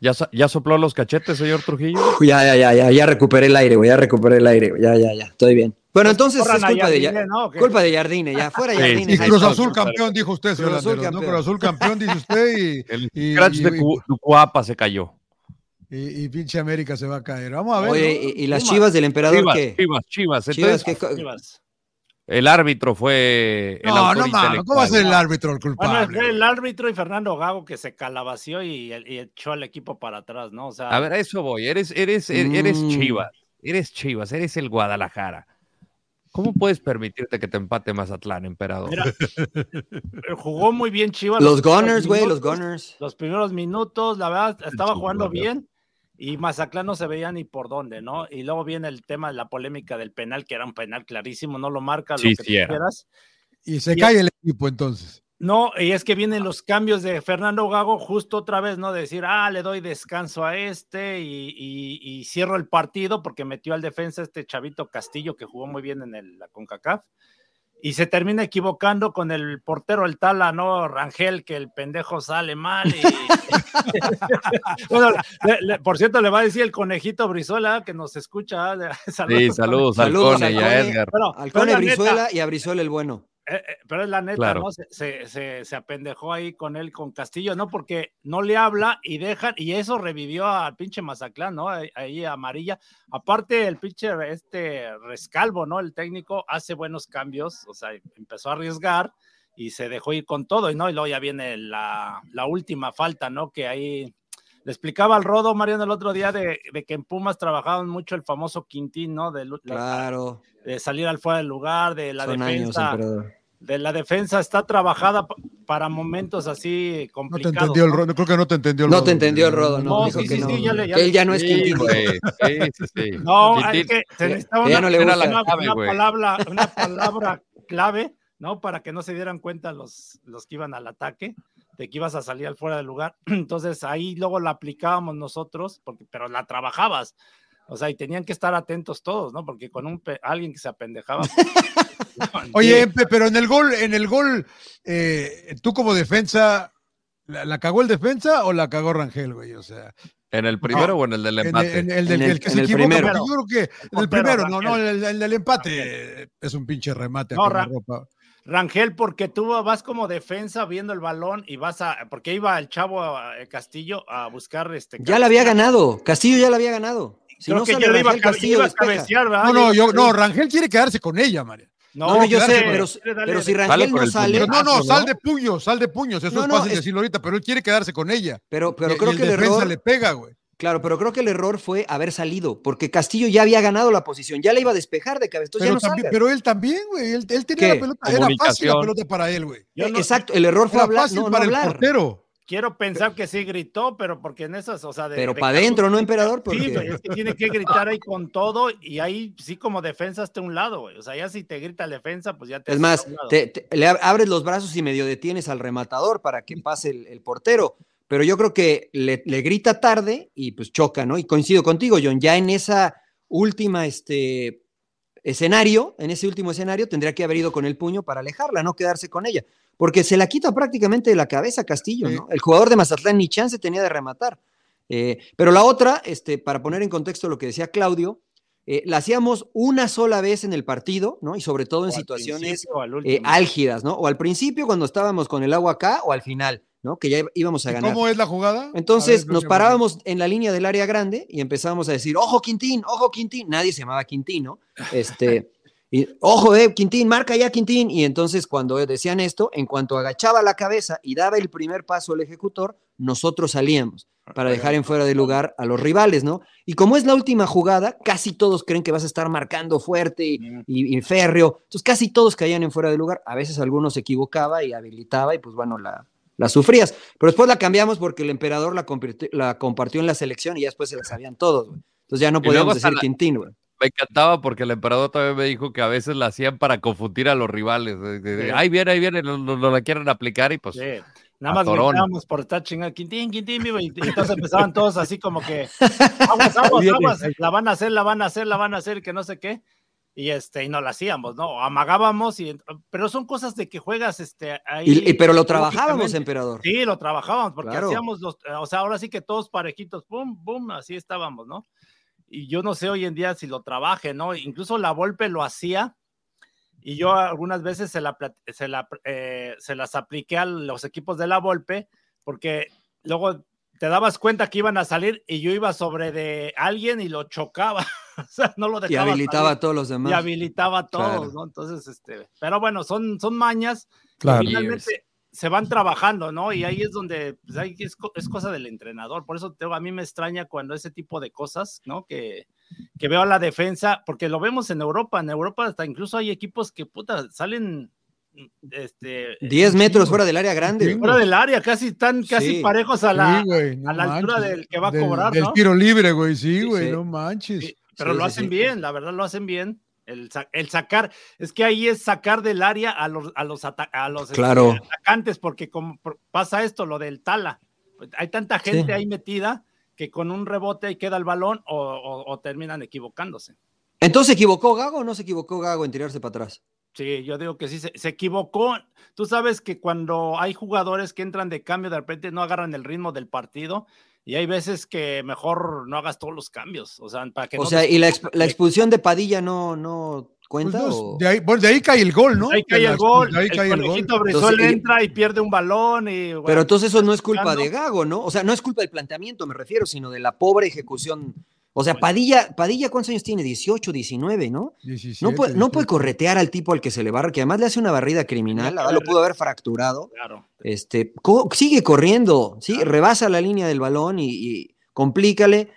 ¿Ya, ¿Ya sopló los cachetes, señor Trujillo? ya, ya, ya, ya, ya recuperé el aire, güey, ya recuperé el aire, ya, ya, ya, estoy bien. Bueno, entonces es culpa de, Jardine, ¿no? culpa de Jardine, ya, fuera Jardine. Y Cruz Azul campeón, dijo usted, señor Cruz Azul, campeón. Cruz Azul campeón, dice usted, y... El y, y, de Cuapa se cayó. Y, y, pinche América se va a caer. Vamos a ver. Oye, ¿y, y las chivas del emperador chivas, qué? Chivas, chivas. Entonces, chivas. El árbitro fue. El no, no mames, ¿cómo va a ser el árbitro el culpable? Bueno, fue el árbitro y Fernando Gago que se calabació y, y, echó al equipo para atrás, ¿no? O sea, a ver, a eso voy. Eres, eres, er, eres mm. Chivas. Eres Chivas, eres el Guadalajara. ¿Cómo puedes permitirte que te empate Mazatlán, emperador? Mira, jugó muy bien Chivas. Los, los Gunners, güey, los Gunners. Los primeros minutos, la verdad, estaba jugando bien y Mazatlán no se veía ni por dónde, ¿no? Y luego viene el tema de la polémica del penal, que era un penal clarísimo, no lo marca sí, lo que sí quieras. Y se y cae es, el equipo entonces. No, y es que vienen los cambios de Fernando Gago justo otra vez, ¿no? De decir, ah, le doy descanso a este y, y, y, cierro el partido porque metió al defensa este chavito Castillo que jugó muy bien en el, la CONCACAF y se termina equivocando con el portero, el Tala, ¿no? Rangel, que el pendejo sale mal. Y... bueno, le, le, por cierto, le va a decir el conejito Brizuela que nos escucha. Saludos, sí, saludos, saludos al Cone y a Edgar. Pero, al Cone Brizuela y a Brizuela el bueno. Eh, eh, pero es la neta, claro. ¿no? Se, se, se, se, apendejó ahí con él, con Castillo, ¿no? Porque no le habla y dejan, y eso revivió al pinche Mazaclán, ¿no? Ahí, amarilla. Aparte, el pinche este Rescalvo, ¿no? El técnico hace buenos cambios, o sea, empezó a arriesgar y se dejó ir con todo, y no, y luego ya viene la, la última falta, ¿no? Que ahí le explicaba al Rodo, Mariano, el otro día de, de, que en Pumas trabajaban mucho el famoso Quintín, ¿no? De, claro. de salir al fuera del lugar, de la Son defensa. Años, de la defensa está trabajada para momentos así complicados. No te entendió el Rodo, creo que no te entendió el no Rodo. No te entendió el Rodo, no. no dijo sí, que sí, no. Sí, ya le, ya que él ya no es Quintín. Sí, sí, sí. No, Quintín, es que se necesitaba una, no le una, gusta. una, una palabra, una palabra clave, ¿no? Para que no se dieran cuenta los, los que iban al ataque de que ibas a salir al fuera del lugar. Entonces ahí luego la aplicábamos nosotros, porque, pero la trabajabas. O sea, y tenían que estar atentos todos, ¿no? Porque con un alguien que se apendejaba. Oye, Empe, pero en el gol, en el gol, eh, tú como defensa, ¿la, ¿la, cagó el defensa o la cagó Rangel, güey? O sea. ¿En el primero no, o en el del empate? En, en, en el, el, el, que se equivoca, primero. yo creo que en el primero, no, no, el, el, del empate Rangel. es un pinche remate no, a ropa. Rangel, porque tú vas como defensa viendo el balón y vas a, porque iba el chavo a, a Castillo a buscar este. Ya la había ganado, Castillo ya la había ganado. Si Creo no que yo le iba, a, iba a cabecear, ¿verdad? No, no, yo, no, Rangel quiere quedarse con ella, María. No, no, yo sé, pero, pero, si Rangel no sale. no, no, sal de puños, sal de puños. Eso no, es fácil es... decirlo ahorita, pero él quiere quedarse con ella. Pero, pero y, creo y que el, el error. le pega, güey. Claro, pero creo que el error fue haber salido, porque Castillo ya había ganado la posición, ya le iba a despejar de cabeza. Pero, no también, pero, él también, güey. Él, él, tenía ¿Qué? la pelota, era fácil la pelota para él, güey. No, Exacto, el error fue hablar, fácil no, para no el portero. Quiero pensar que sí gritó, pero porque en esas, o sea, de, pero para adentro, ¿no, emperador? Porque... Sí, es que tiene que gritar ahí con todo y ahí sí como defensa hasta un lado, güey. O sea, ya si te grita defensa, pues ya te. Es más, te, te, le abres los brazos y medio detienes al rematador para que pase el, el portero. Pero yo creo que le, le, grita tarde y pues choca, ¿no? Y coincido contigo, John, ya en esa última, este escenario, en ese último escenario, tendría que haber ido con el puño para alejarla, no quedarse con ella porque se la quita prácticamente de la cabeza Castillo, ¿no? El jugador de Mazatlán ni chance tenía de rematar. Eh, pero la otra, este, para poner en contexto lo que decía Claudio, eh, la hacíamos una sola vez en el partido, ¿no? Y sobre todo en situaciones eh, álgidas, ¿no? O al principio cuando estábamos con el agua acá o al final, ¿no? Que ya íbamos a ¿Y ganar. ¿Cómo es la jugada? Entonces ver, nos parábamos en la línea del área grande y empezábamos a decir, ojo Quintín, ojo Quintín. Nadie se llamaba Quintín, ¿no? Este, y, ojo, eh, Quintín, marca ya Quintín. Y entonces cuando decían esto, en cuanto agachaba la cabeza y daba el primer paso el ejecutor, nosotros salíamos para dejar en fuera de lugar a los rivales, ¿no? Y como es la última jugada, casi todos creen que vas a estar marcando fuerte y, y- y férreo. Entonces casi todos caían en fuera de lugar. A veces algunos se equivocaba y habilitaba y pues bueno, la, la sufrías. Pero después la cambiamos porque el emperador la, la compartió en la selección y ya después se la sabían todos, güey. Entonces ya no podíamos decir la- Quintín, güey. Me encantaba porque el emperador también me dijo que a veces la hacían para confundir a los rivales. Sí. Ahí viene, ahí viene, no, la quieren aplicar y pues Sí. Nada más gritábamos por estar chingando, Quintín, Quintín, vivo, y, entonces empezaban todos así como que, aguas, aguas, Viene. aguas, la van a hacer, la van a hacer, la van a hacer, que no sé qué, y este, y no la hacíamos, ¿no? Amagábamos, y, pero son cosas de que juegas, este, ahí. Y, y- pero lo trabajábamos, emperador. Sí, lo trabajábamos, porque Claro. hacíamos los, o sea, ahora sí que todos parejitos, pum, pum, así estábamos, ¿no? Y yo no sé hoy en día si lo trabaje, ¿no? Incluso la Volpe lo hacía, y yo algunas veces se, la, se, la, eh, se las apliqué a los equipos de la Volpe, porque luego te dabas cuenta que iban a salir y yo iba sobre de alguien y lo chocaba, o sea, no lo Y habilitaba salir a todos los demás. y habilitaba a todos, Claro. ¿no? Entonces, este, pero bueno, son, son mañas Claro. que finalmente se van trabajando, ¿no? Y ahí es donde pues, ahí es, es cosa del entrenador. Por eso te a mí me extraña cuando ese tipo de cosas, ¿no? Que, que veo a la defensa, porque lo vemos en Europa. En Europa hasta incluso hay equipos que, puta, salen este, 10 metros fuera del área grande. Sí. fuera del área, casi están casi Sí. parejos a la... Sí, güey, no a la altura del que va a Del- cobrar, Del ¿no? tiro libre, güey, sí, güey, sí. no manches. Pero Sí, lo hacen sí. bien, la verdad lo hacen bien. El, el sacar, es que ahí es sacar del área a los, a los, ata- a los este, Claro. atacantes, porque como pasa esto, lo del tala, pues, hay tanta gente ahí metida que con un rebote ahí queda el balón o, o- o terminan equivocándose. Entonces, ¿se equivocó Gago o no se equivocó Gago en tirarse para atrás? Sí, yo digo que sí, se, se equivocó. Tú sabes que cuando hay jugadores que entran de cambio, de repente no agarran el ritmo del partido y hay veces que mejor no hagas todos los cambios. O sea, para que O no sea, ¿y la, exp- la expulsión de Padilla no, no Pues cuenta? no, o- de, ahí, bueno, de ahí cae el gol, ¿no? Ahí cae De el gol, de ahí el cae el gol. Brizuela Entonces, entra y pierde un balón y bueno, Pero entonces eso no es culpa de Gago, ¿no? O sea, no es culpa del planteamiento, me refiero, sino de la pobre ejecución. O sea, Pues- Padilla, Padilla, ¿cuántos años tiene? 18, 19, ¿no? 17, No puede, no puede 18. corretear al tipo al que se le barra, que además le hace una barrida criminal, la verdad, lo pudo haber fracturado. claro. Este, co- sigue corriendo, sí, rebasa la línea del balón y, y complícale.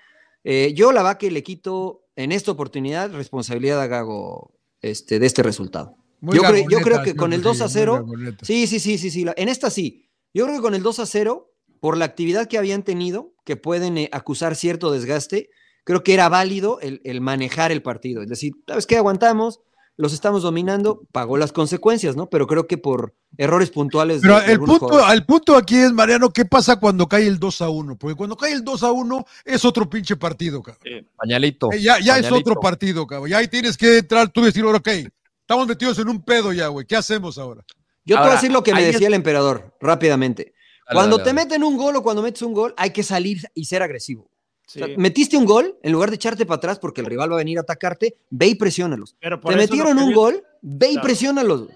Eh, yo la va que le quito en esta oportunidad responsabilidad a Gago este, de este resultado. Muy yo creo- yo creo que con creo el 2 a sí, 0, muy gagoneta. Sí, sí, sí, sí, sí. la- En esta sí. Yo creo que con el 2 a 0, por la actividad que habían tenido, que pueden eh, acusar cierto desgaste, creo que era válido el, el manejar el partido. Es decir, ¿sabes qué? Aguantamos, los estamos dominando, pagó las consecuencias, ¿no? Pero creo que por errores puntuales. de- Pero de el punto, el punto aquí es, Mariano, ¿qué pasa cuando cae el 2 a 1? Porque cuando cae el 2 a 1 es otro pinche partido, cabrón. pañalito. Eh, ya ya es otro partido, cabrón. Ya ahí tienes que entrar tú y decir, ok, estamos metidos en un pedo ya, güey. ¿Qué hacemos ahora? Yo te voy Ahora, a decir lo que me es- decía el emperador, rápidamente. Dale, Cuando dale, te dale. meten un gol o cuando metes un gol, hay que salir y ser agresivo. Sí. O sea, metiste un gol, en lugar de echarte para atrás porque el rival va a venir a atacarte, ve y presiónalos. Pero Te metieron un gol, ve y Claro. presiónalos. güey.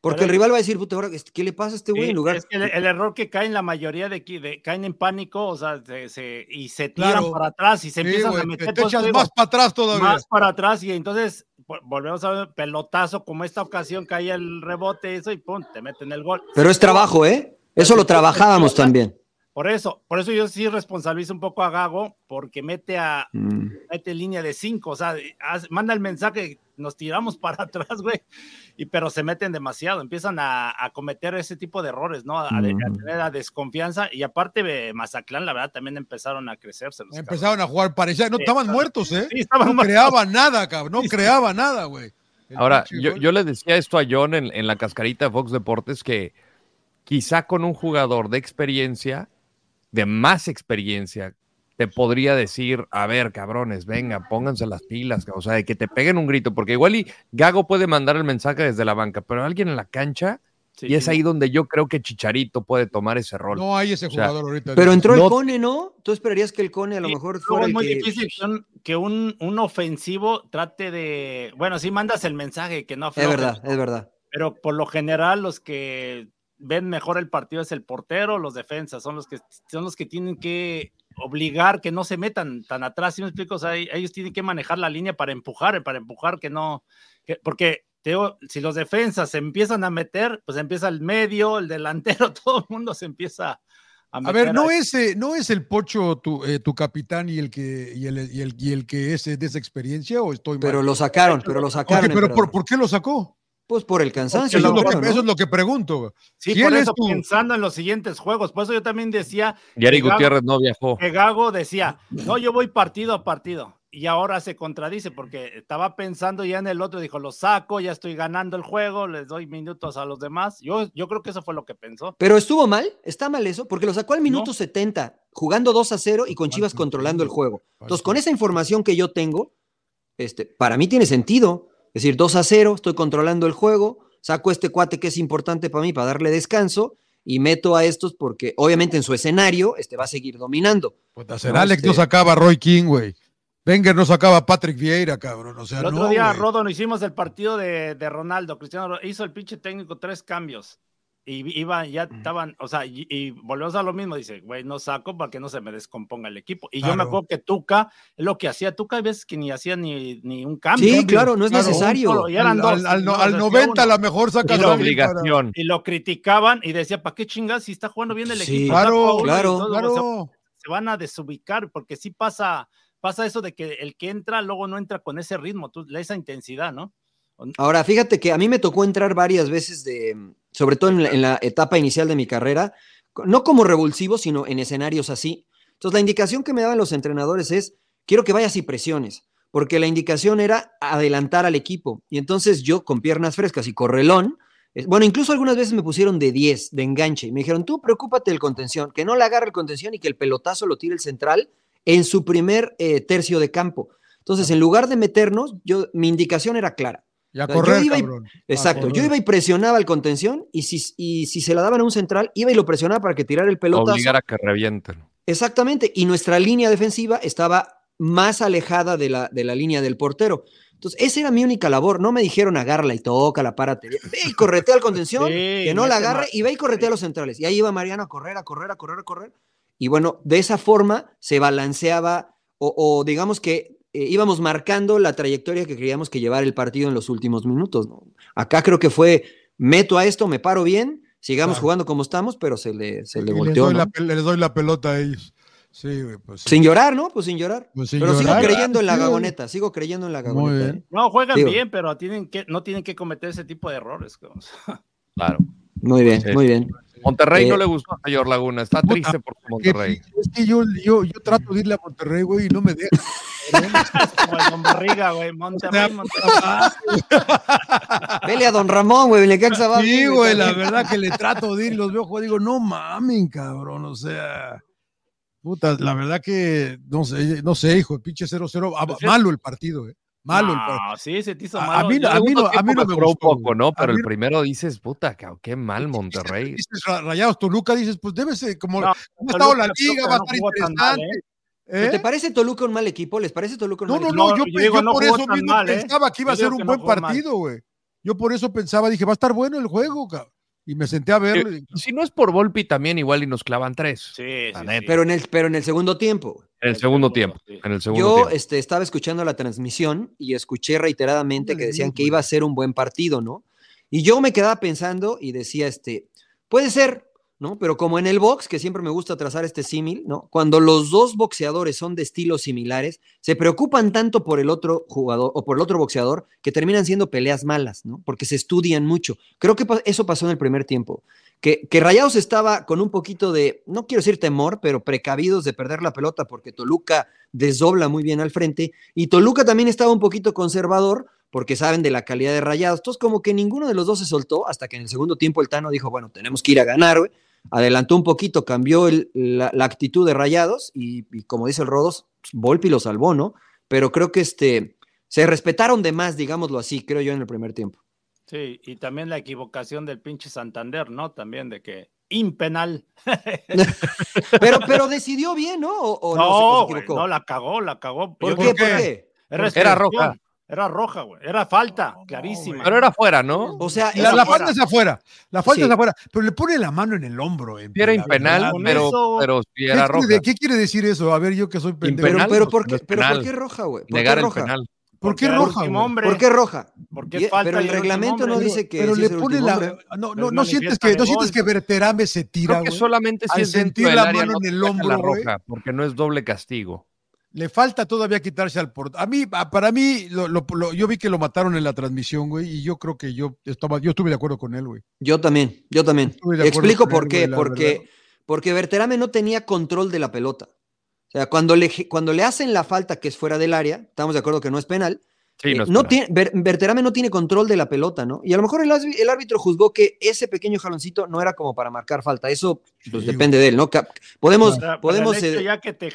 Porque Pero- el rival va a decir, puta, ahora, ¿qué le pasa a este güey? Sí, en lugar. es que el, el error que caen la mayoría de, aquí- de caen en pánico, o sea, se- se- y se tiran Claro. para atrás y se Sí, empiezan a te- meter te echas digo, más para atrás todavía. más para atrás y entonces vo- volvemos a ver pelotazo como esta ocasión caía el rebote eso y pum, te meten el gol. Pero es trabajo, ¿eh? Eso lo trabajábamos también. Por eso, por eso yo sí responsabilizo un poco a Gago porque mete a Mm. mete línea de cinco, o sea, haz- manda el mensaje, nos tiramos para atrás, güey, y pero se meten demasiado, empiezan a, a cometer ese tipo de errores, ¿no? A, Ujú. tener la desconfianza y aparte de Mazatlán, la verdad, también empezaron a crecerse. los Empezaron a jugar parecía, no Sí, estaban claro. muertos, ¿eh? Sí, estaban no muertos. creaban nada, cabrón. No creaba nada, güey. El Ahora, yo, yo le decía esto a John en, en la cascarita de Fox Deportes que quizá con un jugador de experiencia, de más experiencia, te podría decir, a ver, cabrones, venga, pónganse las pilas, o sea, de que te peguen un grito, porque igual y Gago puede mandar el mensaje desde la banca, pero alguien en la cancha y es ahí donde yo creo que Chicharito puede tomar ese rol. No hay ese jugador ahorita. Pero entró el Cone, ¿no? Tú esperarías que el Cone a lo mejor fuera Es muy que... difícil que un, un, ofensivo trate de. Bueno, si mandas el mensaje que no Es verdad, es verdad. Pero por lo general, los que ven mejor el partido es el portero, los defensas, son los que son los que tienen que obligar que no se metan tan atrás, ¿sí me explico? O sea, ellos tienen que manejar la línea para empujar, para empujar que no, que, porque si los defensas se empiezan a meter, pues empieza el medio, el delantero, todo el mundo se empieza a meter. A ver, ¿no, es, eh, ¿no es el Pocho tu, eh, tu capitán y el, que, y el, y el, y el que es de esa experiencia o estoy Pero lo sacaron, pero lo sacaron. Okay, pero por, por, qué lo sacó? Pues por el cansancio. Eso, es, lo que, ¿no? eso es lo que pregunto. Sí, por eso pensando en los siguientes juegos. Por eso yo también decía. Yari Gutiérrez no viajó. Que Gago decía, no, yo voy partido a partido y ahora se contradice porque estaba pensando ya en el otro, dijo, lo saco, ya estoy ganando el juego, les doy minutos a los demás. Yo, yo creo que eso fue lo que pensó. Pero estuvo mal, está mal eso, porque lo sacó al minuto no. 70, jugando 2 a 0 y con Chivas controlando el juego. Entonces, con esa información que yo tengo, este, para mí tiene sentido. Es decir, 2 a 0, estoy controlando el juego, saco este cuate que es importante para mí para darle descanso y meto a estos porque obviamente en su escenario este va a seguir dominando. Pues hacer no, Alex este... no sacaba a Roy King, güey. Wenger no sacaba a Patrick Vieira, cabrón. O sea, el otro no, día, güey. Rodo, no hicimos el partido de, de Ronaldo. Cristiano hizo el pinche técnico tres cambios. Y iba, ya estaban, o sea, y, y, volvemos a lo mismo. Dice, güey, no saco para que no se me descomponga el equipo. Y claro. yo me acuerdo que Tuca, lo que hacía Tuca, hay veces que ni hacía ni, ni un cambio. Sí, claro, no es claro, necesario. Solo, eran al, dos, al, al, al 90 a lo mejor saca y la obligación. Para... Y lo criticaban y decía, ¿para qué chingas si está jugando bien el sí, equipo? Claro, claro, claro. Se, se van a desubicar porque sí pasa pasa eso de que el que entra luego no entra con ese ritmo, tú, esa intensidad, ¿no? Ahora, fíjate que a mí me tocó entrar varias veces de, sobre todo en la, en la etapa inicial de mi carrera, no como revulsivo, sino en escenarios así. Entonces, la indicación que me daban los entrenadores es, quiero que vayas y presiones, porque la indicación era adelantar al equipo. Y entonces yo, con piernas frescas y correlón, bueno, incluso algunas veces me pusieron de 10, de enganche, y me dijeron, tú preocúpate del contención, que no le agarre el contención y que el pelotazo lo tire el central en su primer eh, tercio de campo. Entonces, en lugar de meternos, yo, mi indicación era clara. Y a correr, yo iba y, cabrón. exacto, A correr. yo iba y presionaba al contención y si, y si se la daban a un central, iba y lo presionaba para que tirara el pelotazo. Obligar a que revienten. Exactamente, y nuestra línea defensiva estaba más alejada de la, de la línea del portero. Entonces, esa era mi única labor. No me dijeron agarra y toca la párate. Ve y corretea al contención, sí, que no la agarre, más. y ve y corretea a los centrales. Y ahí iba Mariano a correr, a correr, a correr, a correr. Y bueno, de esa forma se balanceaba, o, o digamos que eh, íbamos marcando la trayectoria que queríamos que llevar el partido en los últimos minutos. ¿no? Acá creo que fue, meto a esto, me paro bien, sigamos claro. jugando como estamos, pero se le, se le volteó. Les doy, ¿no? la, les doy la pelota a ellos. Sí, pues sí. Sin llorar, ¿no? Pues sin llorar. Pues sin pero llorar. sigo creyendo en la gagoneta, sigo creyendo en la gagoneta. ¿eh? No, juegan Digo. bien, pero tienen que, no tienen que cometer ese tipo de errores. Claro. Muy bien, sí. muy bien. Monterrey eh, no le gustó a Señor Laguna, está triste por Monterrey. Es que yo, yo, yo trato de irle a Monterrey, güey, y no me deja. Como Barriga, güey, Monterrey, Monterrey. Vele a Don Ramón, güey, le caga Sí, güey, la verdad que le trato de ir, los veo jugar, digo, no mamen, cabrón, o sea, puta, la verdad que, no sé, no sé, hijo, pinche 0-0, ah, malo el partido, eh. Malo no, el partido. sí, se te hizo malo. A mí, a mí, no, a mí no me gustó. Un poco, ¿no? Pero el primero dices, puta, qué mal Monterrey. Dices, Rayados Toluca, dices, pues debe ser como, no, ha estado la liga, va a estar interesante. Mal, ¿eh? ¿Eh? ¿Te parece Toluca un mal equipo? ¿Les parece Toluca un no, mal no, equipo? No, no, yo, yo, digo, yo no por eso mismo mal, pensaba ¿eh? que iba a ser un buen partido, güey. Yo por eso pensaba, dije, va a estar bueno el juego, cabrón. Y me senté a verlo. Eh, si no es por Volpi, también igual y nos clavan tres. Sí, sí, sí. Pero, en el, pero en el segundo tiempo. En el segundo tiempo. Sí. En el segundo Yo tiempo. Este, estaba escuchando la transmisión y escuché reiteradamente que decían que iba a ser un buen partido, ¿no? Y yo me quedaba pensando y decía, este, puede ser, ¿no? Pero como en el box, que siempre me gusta trazar este símil, ¿no? Cuando los dos boxeadores son de estilos similares, se preocupan tanto por el otro jugador o por el otro boxeador que terminan siendo peleas malas, ¿no? Porque se estudian mucho. Creo que eso pasó en el primer tiempo. Que, que Rayados estaba con un poquito de, no quiero decir temor, pero precavidos de perder la pelota porque Toluca desdobla muy bien al frente y Toluca también estaba un poquito conservador porque saben de la calidad de Rayados. Entonces, como que ninguno de los dos se soltó hasta que en el segundo tiempo el Tano dijo, bueno, tenemos que ir a ganar, güey adelantó un poquito, cambió el, la, la, actitud de Rayados y, y, como dice el Rodos, Volpi lo salvó, ¿no? Pero creo que este, se respetaron de más, digámoslo así, creo yo, en el primer tiempo. Sí, y también la equivocación del pinche Santander, ¿no? También de que impenal. pero, pero decidió bien, ¿no? ¿O, no, no, no, la cagó, la cagó. ¿Por, qué? ¿Por qué? Era, roja. Era roja, güey. Era falta, clarísima. Pero era afuera, ¿no? O sea, la, falta es afuera. La falta es afuera. Pero le pone la mano en el hombro. En era impenal, pero, pero sí era ¿Qué, roja. ¿Qué quiere decir eso? A ver, yo que soy pendejo. Pero, pero, ¿por, qué, pero ¿por qué roja, güey? Negar roja? el penal. ¿Por qué roja? ¿Por qué roja? Porque falta pero el reglamento no dice que. Pero le pone la. No, no, no sientes que, no sientes que Verterame se tira. Creo que solamente si es sentir la mano en el hombro. La roja, porque no es doble castigo. Le falta todavía quitarse al portero. A mí, para mí, lo, lo, yo vi que lo mataron en la transmisión, güey, y yo creo que yo estaba, yo estuve de acuerdo con él, güey. Yo también, yo también. Explico por qué, porque, porque Berterame no tenía control de la pelota. O sea, cuando le, cuando le hacen la falta que es fuera del área, estamos de acuerdo que no es penal. Sí, no, eh, no tiene, Berterame no tiene control de la pelota, ¿no? Y a lo mejor el, el, árbitro juzgó que ese pequeño jaloncito no era como para marcar falta. Eso pues, sí, depende de él, ¿no? Podemos, pero, podemos. Pero el hecho ya que te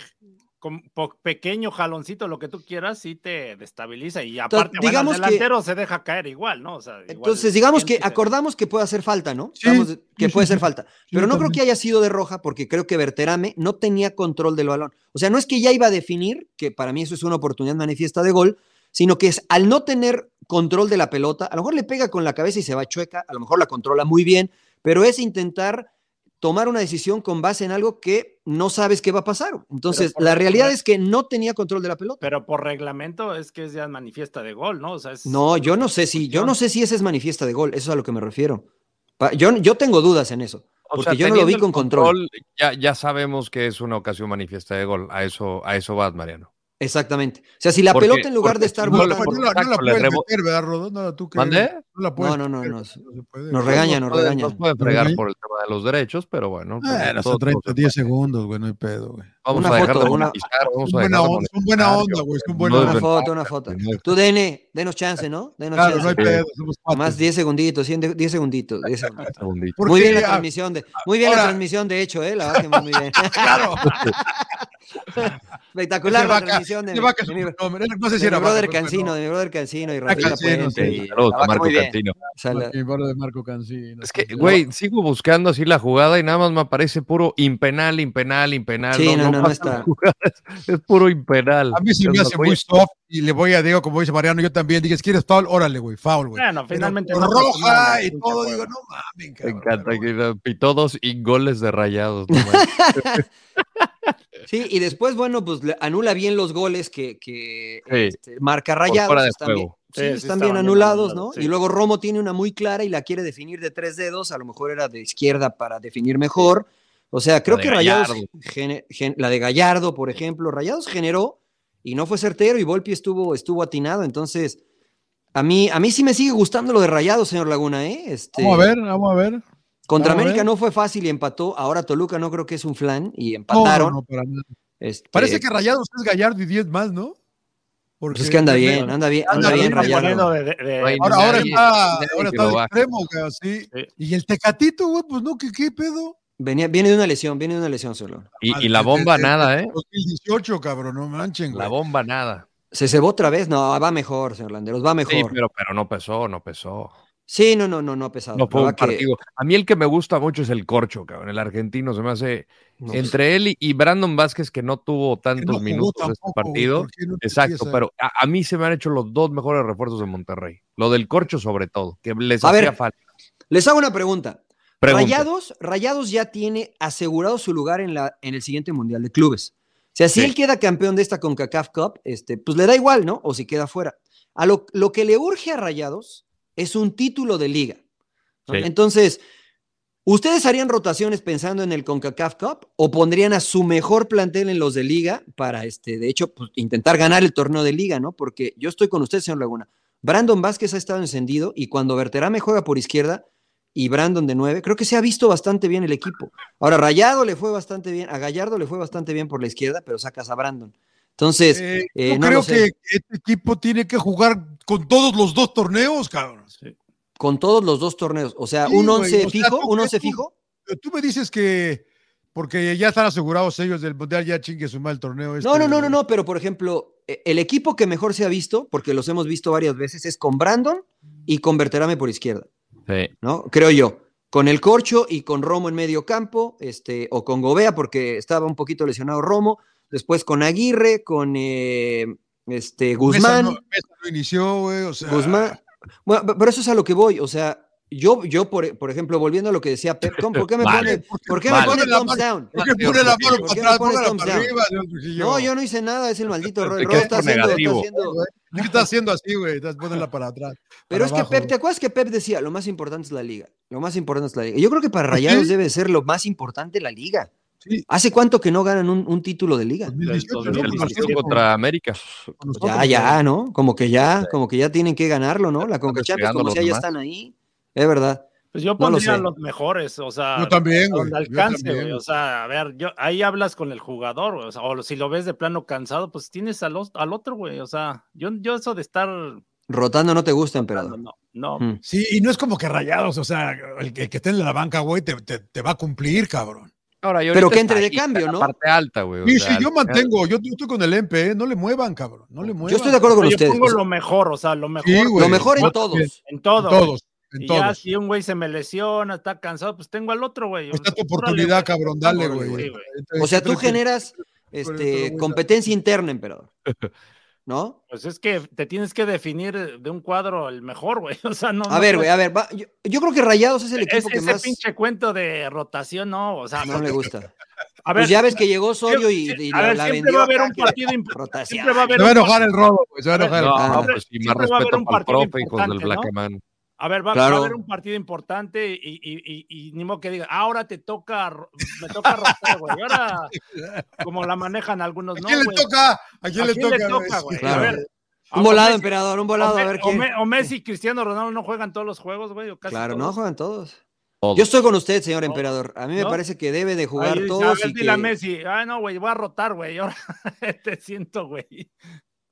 con pequeño jaloncito, lo que tú quieras, sí te destabiliza y aparte, entonces, digamos bueno, el delantero que, se deja caer igual, ¿no? O sea, igual entonces, digamos que acordamos que puede hacer falta, ¿no? Sí, Estamos, que sí, puede sí, ser falta, pero no creo que haya sido de roja porque creo que Berterame no tenía control del balón. O sea, no es que ya iba a definir, que para mí eso es una oportunidad manifiesta de gol, sino que es al no tener control de la pelota, a lo mejor le pega con la cabeza y se va chueca, a lo mejor la controla muy bien, pero es intentar tomar una decisión con base en algo que no sabes qué va a pasar. Entonces, la realidad es que no tenía control de la pelota. Pero por reglamento es que es ya manifiesta de gol, ¿no? O sea, es... No, yo no sé si, yo no sé si ese es manifiesta de gol, eso es a lo que me refiero. Yo, yo tengo dudas en eso. Porque o sea, yo no lo vi con control. control ya, ya sabemos que es una ocasión manifiesta de gol. A eso, a eso vas, Mariano. Exactamente. O sea, si la Porque- pelota en lugar de estar no botando- No, la- no la puedes meter, ¿verdad, Rodón? No, tú que- ¿Mande? No, la puedes No, no, no, meter, no, se puede. nos regaña, nos pueden- regaña. nos pueden fregar por el tema de los derechos, pero bueno. pues, todo- son 30, todo se 10 puede. segundos, güey, no hay pedo, güey. Vamos Una a dejar foto, de una- monetizar, vamos a buena onda, son buena onda, güey, son no buena es Una onda. verdad. foto, una foto. Es- Tú, Dene, denos chance, ¿no? Denos Claro, no hay chance. pedo, somos cuates. Más 10 segunditos, 100 de- 10 segunditos. 10 segunditos. segundito. Porque, Muy bien la transmisión, de, muy bien la ahora- transmisión, de hecho, ¿eh? La bajemos muy bien. Claro. Espectacular la vaca- transmisión de, vaca mi, nombre, No sé de si mi era brother vaca, Cancino, no. de mi brother Cancino y Rafita Cancino, Puente. sí. y Saludos la a vaca Marco Mi de Marco Cancino. Es que, güey, sigo buscando así la jugada y nada más me aparece puro impenal, impenal, impenal. Sí, no, no, no está. Es puro impenal. A mí se me hace muy soft y le voy a Diego, como dice Mariano, yo también. Dije, ¿quieres foul? Órale, güey, foul, güey. Bueno, finalmente no roja y todo, digo, no mames, Me encanta que pitó dos y goles de rayados. Sí, y después, bueno, pues le anula bien los goles que, que Sí. este, marca rayados. están bien, sí, están bien anulados, ¿no? Y luego Romo tiene una muy clara y la quiere definir de tres dedos, a lo mejor era de izquierda para definir mejor. O sea, creo que Rayados, gen- la de Gallardo, por ejemplo, Rayados generó y no fue certero y Volpi estuvo, estuvo atinado. Entonces, a mí, a mí sí me sigue gustando lo de Rayados, señor Laguna, ¿eh? Este, Vamos a ver, vamos a ver. Contra vamos América no fue fácil y empató. Ahora Toluca no creo que es un flan y empataron. no, no, para nada. Este, Parece que Rayados es Gallardo y 10 más, ¿no? Porque pues es que anda bien, anda bien, anda, Anda bien Rayado. de- de- de- Ahora, está, ahora está baje. extremo, güey, así. Sí. Y el Tecatito, güey, pues no, ¿qué, qué pedo? Venía, viene de una lesión, viene de una lesión solo. Y, y la bomba nada, ¿eh? 2018, cabrón, no manchen, La güey. bomba nada. ¿Se cebó otra vez? No, va mejor, señor Landeros, va mejor. Sí, Sí, pero, pero no pesó, no pesó. No, no, no, no ha pesado. No fue un que- partido. A mí el que me gusta mucho es el corcho, cabrón. El argentino se me hace. no, pues, Entre él y, Brandon Vázquez, que no tuvo tantos no minutos este tampoco, güey, partido. ¿por qué no te Exacto, pero a, a mí se me han hecho los dos mejores refuerzos de Monterrey. Lo del corcho, sobre todo, que les A hacía ver, falta. Les hago una pregunta. Pregunta. Rayados, Rayados ya tiene asegurado su lugar en, la, en el siguiente Mundial de Clubes. O sea, si Sí. él queda campeón de esta CONCACAF Cup, este, pues le da igual, ¿no? O si queda fuera. A lo, lo que le urge a Rayados es un título de liga. Entonces, ¿ustedes harían rotaciones pensando en el CONCACAF Cup o pondrían a su mejor plantel en los de liga para, este, de hecho, pues, intentar ganar el torneo de liga, ¿no? Porque yo estoy con usted, señor Laguna. Brandon Vázquez ha estado encendido y cuando Berterame juega por izquierda y Brandon de nueve, creo que se ha visto bastante bien el equipo. Ahora, Rayado le fue bastante bien, a Gallardo le fue bastante bien por la izquierda, pero sacas a Brandon. Entonces, Eh, eh, yo no creo lo sé. que este equipo tiene que jugar con todos los dos torneos, cabrón. Sí. con todos los dos torneos, o sea, Sí, un güey, 11 o sea, fijo, tú un crees 11 tú- fijo. Pero Tú me dices que porque ya están asegurados ellos del mundial, ya chingue su mal torneo. Este, No, no, no, no, no, pero por ejemplo, eh, el equipo que mejor se ha visto, porque los hemos visto varias veces, es con Brandon, y con Berterame por izquierda, Sí. ¿no? Creo yo. Con el Corcho y con Romo en medio campo, este, o con Gobea, porque estaba un poquito lesionado Romo. Después con Aguirre, con eh, este, Guzmán. Mesa no, Mesa no inició, güey. O sea, Guzmán. Bueno, pe- pero eso es a lo que voy. O sea, yo, yo por, por ejemplo, volviendo a lo que decía Pep, Tom, ¿por qué me Vale. pone, ¿por qué Vale. me pone Pone la thumbs down? ¿Por qué pone la mano ¿Por para atrás? pones Póngala thumbs para arriba. No, yo no hice nada, es el maldito Roy. Roy está por haciendo, está negativo. haciendo- ¿Qué estás haciendo así, güey? Estás poniéndola para atrás. Pero para es que abajo, Pep, güey. ¿te acuerdas que Pep decía? Lo más importante es la liga. Lo más importante es la liga. Yo creo que para ¿Ah, Rayados sí? debe ser lo más importante la liga. Sí. ¿Hace cuánto que no ganan un, un título de liga? 2018, Del ¿no? El contra América. Ya, ya, ¿no? Como que ya, como que ya tienen que ganarlo, ¿no? La Conca Champions, despegando como sea, ya demás. están ahí. Es verdad. Pues yo No lo pondría los mejores, o sea, Yo también, güey. donde yo alcance, también. güey. O sea, a ver, yo, ahí hablas con el jugador, güey, o, sea, o si lo ves de plano cansado, pues tienes al, al otro, güey. O sea, yo, yo eso de estar. Rotando no te gusta, emperador. no, no. Mm. Sí, y no es como que rayados, o sea, el, que- el que esté en la banca, güey, te, te- te va a cumplir, cabrón. Ahora, Pero que entre de cambio, ¿no? Parte alta, güey. o Sí, sea, sí, yo mantengo, yo, yo estoy con el MP, ¿eh? no le muevan, cabrón, no le muevan. Yo estoy de acuerdo con Pero yo ustedes. pongo lo mejor, o sea, lo mejor. Sí, lo mejor en todos. En todo. En todos, en Y ya todos. si un güey se me lesiona, está cansado, pues tengo al otro, güey. Está tu oportunidad, cabrón, dale, güey. sí. O sea, tú generas este, competencia interna, emperador. ¿No? Pues es que te tienes que definir de un cuadro el mejor, güey. O sea, no. A no ver, puedes- güey, a ver. va- yo, yo creo que Rayados es el Es, equipo que ese más pinche cuento de rotación, no, o sea, no le gusta. a ver, Pues ya ves que llegó Osorio y, y a la, ver, la siempre vendió va a haber un partido importante. Siempre va a haber Se va a enojar el robo, güey, se va a enojar. No, Ah. no, Siempre- pues sí, más siempre va a haber respeto un para el partido profe, hijos del ¿no? A ver, va, a haber un partido importante y, y, y, y ni modo que diga, ahora te toca, me toca rotar, güey. Ahora, como la manejan algunos, ¿A no, quién le toca? ¿A quién ¿A le quién le toca? toca, güey? Claro. A ver. Un volado, Messi- emperador, un volado, o a ver o quién. Me- o Messi y Cristiano Ronaldo no juegan todos los juegos, güey. o casi Claro, no juegan todos. Todos. Yo estoy con usted, señor No. emperador. A mí me ¿No? parece que debe de jugar todos. a ver, y dile a que- Messi, ah, no, güey, voy a rotar, güey. Ahora te siento, güey.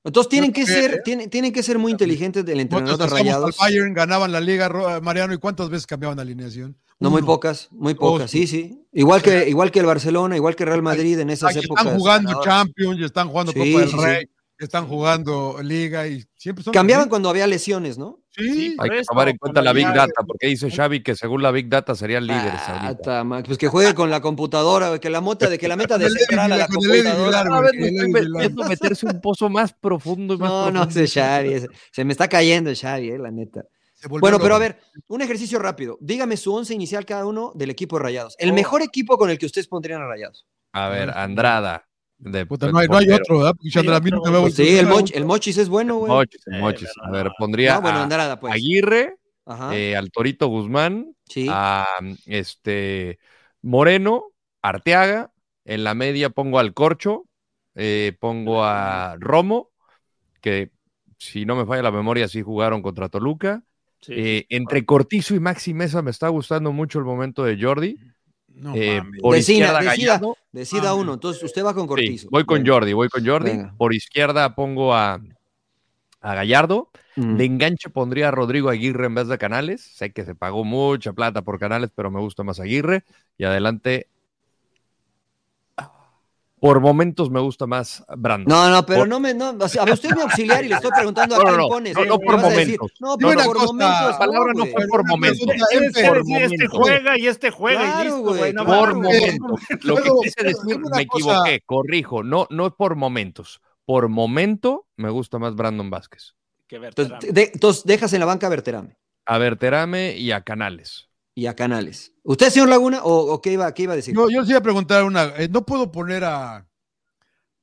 Entonces tienen que ser, ¿eh? tienen, tienen que ser muy inteligentes del entrenador de al Rayados. Bayern, ganaban la liga, Mariano, ¿y cuántas veces cambiaban de alineación? No, muy pocas, muy pocas, sí, sí. Igual que, igual que el Barcelona, igual que Real Madrid en esas Ay, épocas. están jugando ganadoras. Champions, y están jugando Sí, Copa del sí, sí. Rey, están jugando Liga y siempre son Cambiaban cuando había lesiones, ¿no? Sí, Hay que tomar en cuenta la Big Data, porque dice Xavi que según la Big Data serían líderes Ah, ahorita. pues que juegue con la computadora, que la mota de que la meta de a la computadora. Cada vez me meterse un pozo más profundo y más No, no, ese Xavi, se me está cayendo Xavi, eh, la neta. Bueno, pero a ver, un ejercicio rápido. Dígame su once inicial cada uno del equipo de Rayados. El Oh. mejor equipo con el que ustedes pondrían a Rayados. A ver, Andrada. De, Puta, no hay, no hay otro, ¿verdad? Porque sí, el, Moch- el Mochis es bueno, güey. Mochis, Eh, Mochis. A ver, pondría No, bueno, a Andrada, pues. Aguirre, eh, al Torito Guzmán, sí. a este Moreno, Arteaga. En la media pongo al Corcho, eh, pongo a Romo, que si no me falla la memoria, sí jugaron contra Toluca. Sí, Eh, entre Cortizo y Maxi Mesa me está gustando mucho el momento de Jordi. No Eh, por Decida, izquierda decida. Gallardo. Decida Ah, uno. Entonces usted va con Sí, Cortizo. voy con Venga. Jordi, voy con Jordi. Venga. Por izquierda pongo a, a Gallardo. Mm. De enganche pondría a Rodrigo Aguirre en vez de Canales. Sé que se pagó mucha plata por Canales, pero me gusta más Aguirre. Y adelante. Por momentos me gusta más Brandon. No, no, pero Por- no me. No, o sea, a ver, usted es mi auxiliar y le estoy preguntando a No, no, quién no, pones. no, no por a momentos. No, pero por cosa, momentos. la palabra no fue por momentos. ser por este momentos. juega y este juega Claro, y listo, güey, güey. No claro, por momentos. Lo que quise decir, me cosa. equivoqué, corrijo. No, no es por momentos. Por momento me gusta más Brandon Vázquez. Que ver, Entonces, de- entonces dejas en la banca a Berterame A Verterame y a Canales. Y a Canales. ¿Usted, señor Laguna, o, o qué, iba, qué iba a decir? Yo, yo les iba a preguntar una. eh, ¿No puedo poner a,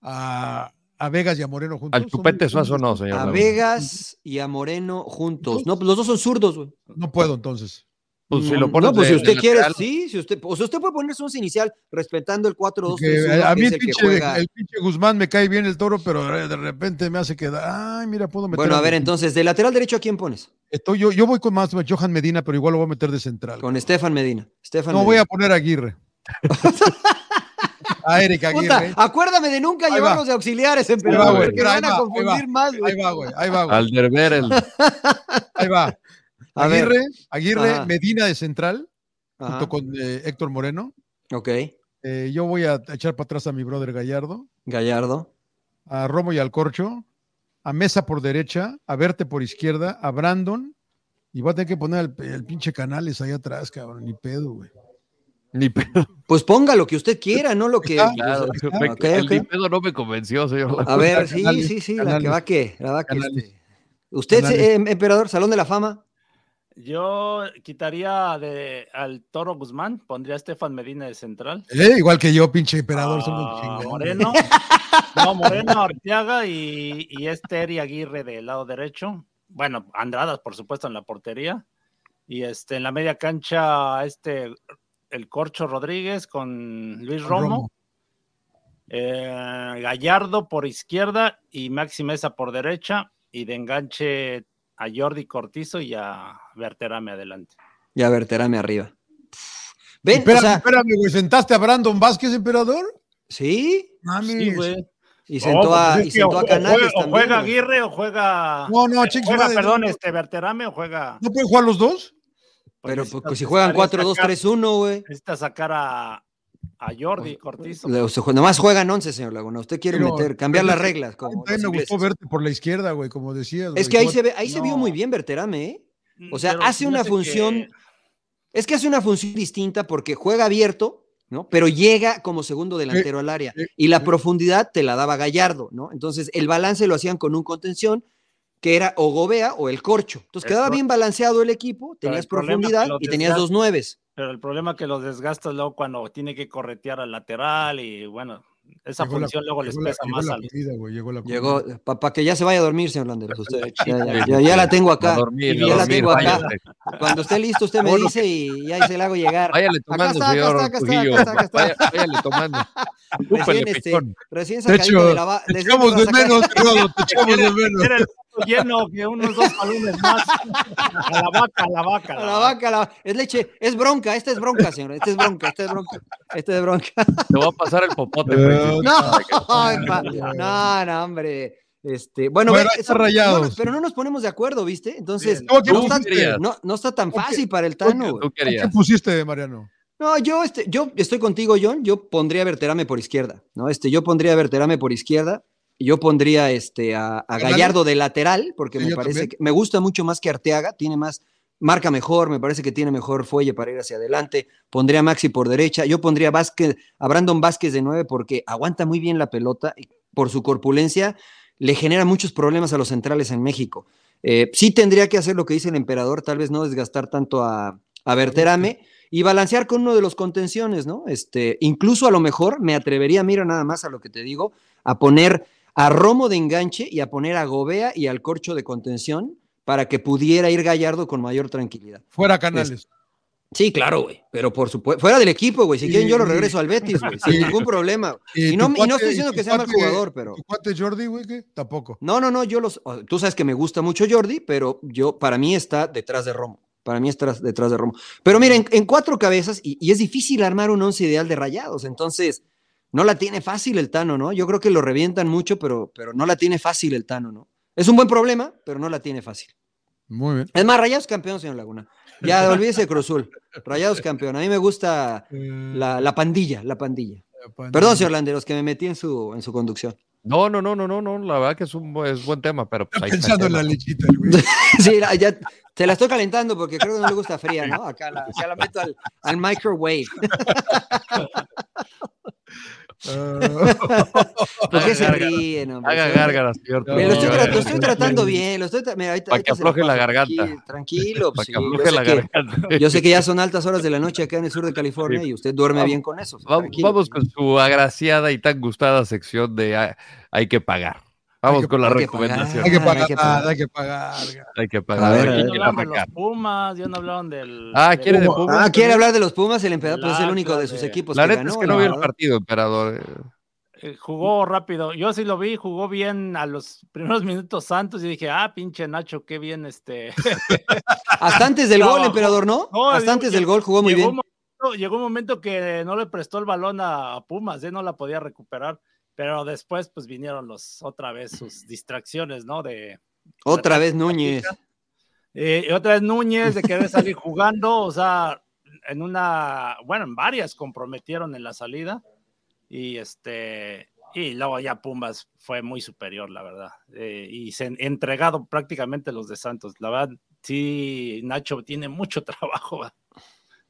a, a Vegas y a Moreno juntos? Al Chupete Suazo no, señor. a Laguna. Vegas y a Moreno juntos. No, pues los dos son zurdos, güey. No puedo entonces. Pues si No, lo pones no, pues de- si usted quiere, lateral, sí, si usted, o sea, usted puede poner su once inicial respetando el 4-2-3-1, Porque a, a que mí el pinche, juega. el pinche Guzmán me cae bien el toro, pero de repente me hace quedar. Ay, mira, puedo meter. Bueno, a ver, entonces, de lateral derecho, ¿a quién pones? Estoy, yo, yo voy con más Johan Medina, pero igual lo voy a meter de central. Con Estefan Medina. Estefan No Medina. voy a poner a Aguirre. a Eric Puta, Aguirre. acuérdame de nunca Ahí llevarlos va. de auxiliares, emperador, güey. porque van a confundir ahí más, güey. Ahí va, güey. Ahí va, güey. Ahí va. A ver. Aguirre, Aguirre Ajá. Medina de central, Ajá, junto con eh, Héctor Moreno. Ok, Eh, yo voy a echar para atrás a mi brother Gallardo, Gallardo. a Romo y al Corcho, a Mesa por derecha, a Verte por izquierda, a Brandon Y va a tener que poner el, el pinche canales ahí atrás, cabrón, ni pedo, güey. Ni pedo. Pues ponga lo que usted quiera, no lo que. Claro, me- el ok. ni pedo no me convenció, señor. A ver, sí, Canales, sí, sí, la que va que, la va que. Este. Usted, eh, emperador, Salón de la Fama. Yo quitaría de, al Toro Guzmán, pondría a Estefan Medina de central. Eh, igual que yo, pinche emperador, Ah. Moreno. No, Moreno, Arteaga y, y este Eri Aguirre del lado derecho. Bueno, Andradas, por supuesto, en la portería. Y este, en la media cancha, este, el Corcho Rodríguez con Luis Con Romo. Romo. Eh, Gallardo por izquierda y Maxi Mesa por derecha. Y de enganche a Jordi Cortizo y a Berterame adelante. Y a ver, terame arriba. Ven, Espérame, o sea, espérame, güey. ¿Sentaste a Brandon Vázquez, emperador? sí, Mames. Sí, güey. y sentó a, pues y sentó a o- o Canales juega, o también. juega. Aguirre o juega. No, no, chicos, juega, perdón, no. este Berterame o juega. ¿No pueden jugar los dos? Pero Porque pues, si juegan necesitaría 4-2-3-1, güey. Necesita sacar a, a Jordi Cortizo. Le- usted jue- Nomás juegan 11, señor Laguna. Usted quiere Pero- meter, cambiar las reglas. Como me gustó verte por la izquierda, güey, como decías. Es güey. que ahí se ve, ahí se vio muy bien Berterame, ¿eh? O sea, Pero hace una hace función, que- es que hace una función distinta porque juega abierto, ¿no? Pero llega como segundo delantero al área y la profundidad te la daba Gallardo, ¿no? Entonces el balance lo hacían con un contención que era o Gobea o el Corcho. Entonces quedaba bien balanceado el equipo, tenías el profundidad y tenías dos nueves. Pero el problema es que los desgastas luego cuando tiene que corretear al lateral y bueno, esa Llegó la- función luego les llegó la- pesa llegó más la al. comida, güey, llegó la Llegó, para que ya se vaya a dormir, señor Landeros. Usted, ya, ya- ya- ya la tengo acá. Dormir, ya la dormir, tengo acá. Cuando esté listo, usted me dice y ahí se la hago llegar. Váyale tomando, acá señor está, acá está, está, Váyale tomando. Úpale, Recién, este, pichón. recién Te sacadito de la va- te echamos de menos, te echamos de menos. Lleno que unos dos balones más. A la vaca, a la vaca. A la vaca, a la- es leche, es bronca, esta es bronca, señor, esta es bronca, esta es bronca, esta es bronca. Te voy a pasar el popote. No, pa- no, no, hombre. Este, bueno, Bueno, no pero no nos ponemos de acuerdo, ¿viste? Entonces, Bien. ¿Cómo que no, está, no- no está tan ¿Cómo que- fácil para el Tano. ¿Qué pusiste, Mariano? No, yo, este, yo estoy contigo, John. Yo pondría a Berterame por izquierda, ¿no? Este, yo pondría a Berterame por izquierda. Yo pondría este, a. Gallardo de lateral, porque Sí, me parece también. que me gusta mucho más que Arteaga, tiene más, marca mejor, me parece que tiene mejor fuelle para ir hacia adelante. Pondría a Maxi por derecha, yo pondría a, Vázquez, a Brandon Vázquez de nueve porque aguanta muy bien la pelota y por su corpulencia le genera muchos problemas a los centrales en México. Eh, sí tendría que hacer lo que dice el emperador, tal vez no desgastar tanto a, a Berterame y balancear con uno de los contenciones, ¿no? Este, incluso a lo mejor me atrevería, mira nada más a lo que te digo, a poner a Romo de enganche y a poner a Gobea y al Corcho de contención para que pudiera ir Gallardo con mayor tranquilidad. Fuera Canales. Sí, claro, güey, pero por supuesto, fuera del equipo, güey, si Sí. quieren yo lo regreso al Betis, güey, sin ningún problema. Y Y no, y no estoy diciendo que sea mal jugador, pero... ¿Tu cuate Jordi, güey, qué? Tampoco. No, no, no, yo los. Tú sabes que me gusta mucho Jordi, pero yo, para mí está detrás de Romo. Para mí está detrás de Romo. Pero miren, en cuatro cabezas, y, y es difícil armar un once ideal de rayados. Entonces, no la tiene fácil el Tano, ¿no? Yo creo que lo revientan mucho, pero, pero no la tiene fácil el Tano, ¿no? Es un buen problema, pero no la tiene fácil. Muy bien. Es más, Rayados campeón, señor Laguna. Ya, olvídese de Cruzul. Rayados campeón. A mí me gusta Eh, la, la pandilla, la pandilla. pandilla. Perdón, señor Landeros, que me metí en su, en su conducción. No, no, no, no, no, no. La verdad que es un es buen tema, pero pues, Está pensando en la lechita, el güey. Sí, la- ya se la estoy calentando porque creo que no le gusta fría, ¿no? Acá la, ya la meto al, al microwave. Ah, ¿Por qué se ríen? hombre? Haga gárgaras, Me lo estoy, tra- lo estoy tratando bien, lo estoy tra- mira, ahorita- Pa' que afloje la garganta. tranquilo, Tranquilo, Para sí, que yo afloje sé la que- garganta. Yo sé que ya son altas horas de la noche acá en el sur de California Sí. y usted duerme Vamos- bien con eso. Vamos, vamos con su agraciada y tan gustada sección de hay que pagar. Vamos que- con la recomendación. hay que Ah, pagar, hay que pagar. hay que pagar. Hay que pagar. a ver. Ya atacar. los Pumas, ya no hablaron del. Ah, ¿quiere de Puma. Pumas? Ah, quiere hablar de los Pumas, el emperador, pues es el El único de sus equipos La que neta ganó. es que no vi el partido, emperador. Eh, Jugó rápido. Yo sí lo vi, jugó bien a los primeros minutos santos y dije, ah, pinche Nacho, qué bien este. Hasta antes del gol, emperador, ¿no? No, Hasta antes del gol jugó muy llegó bien. Un momento, llegó un momento que no le prestó el balón a, a Pumas, ¿eh? no la podía recuperar. Pero después, pues vinieron los otra vez sus distracciones, ¿no? De Otra vez Núñez. eh, y otra vez Núñez de querer salir jugando, o sea, en una, bueno, en varias comprometieron en la salida y este y luego ya Pumas fue muy superior, la verdad, eh, y se han entregado prácticamente los de Santos. La verdad, sí, Nacho tiene mucho trabajo.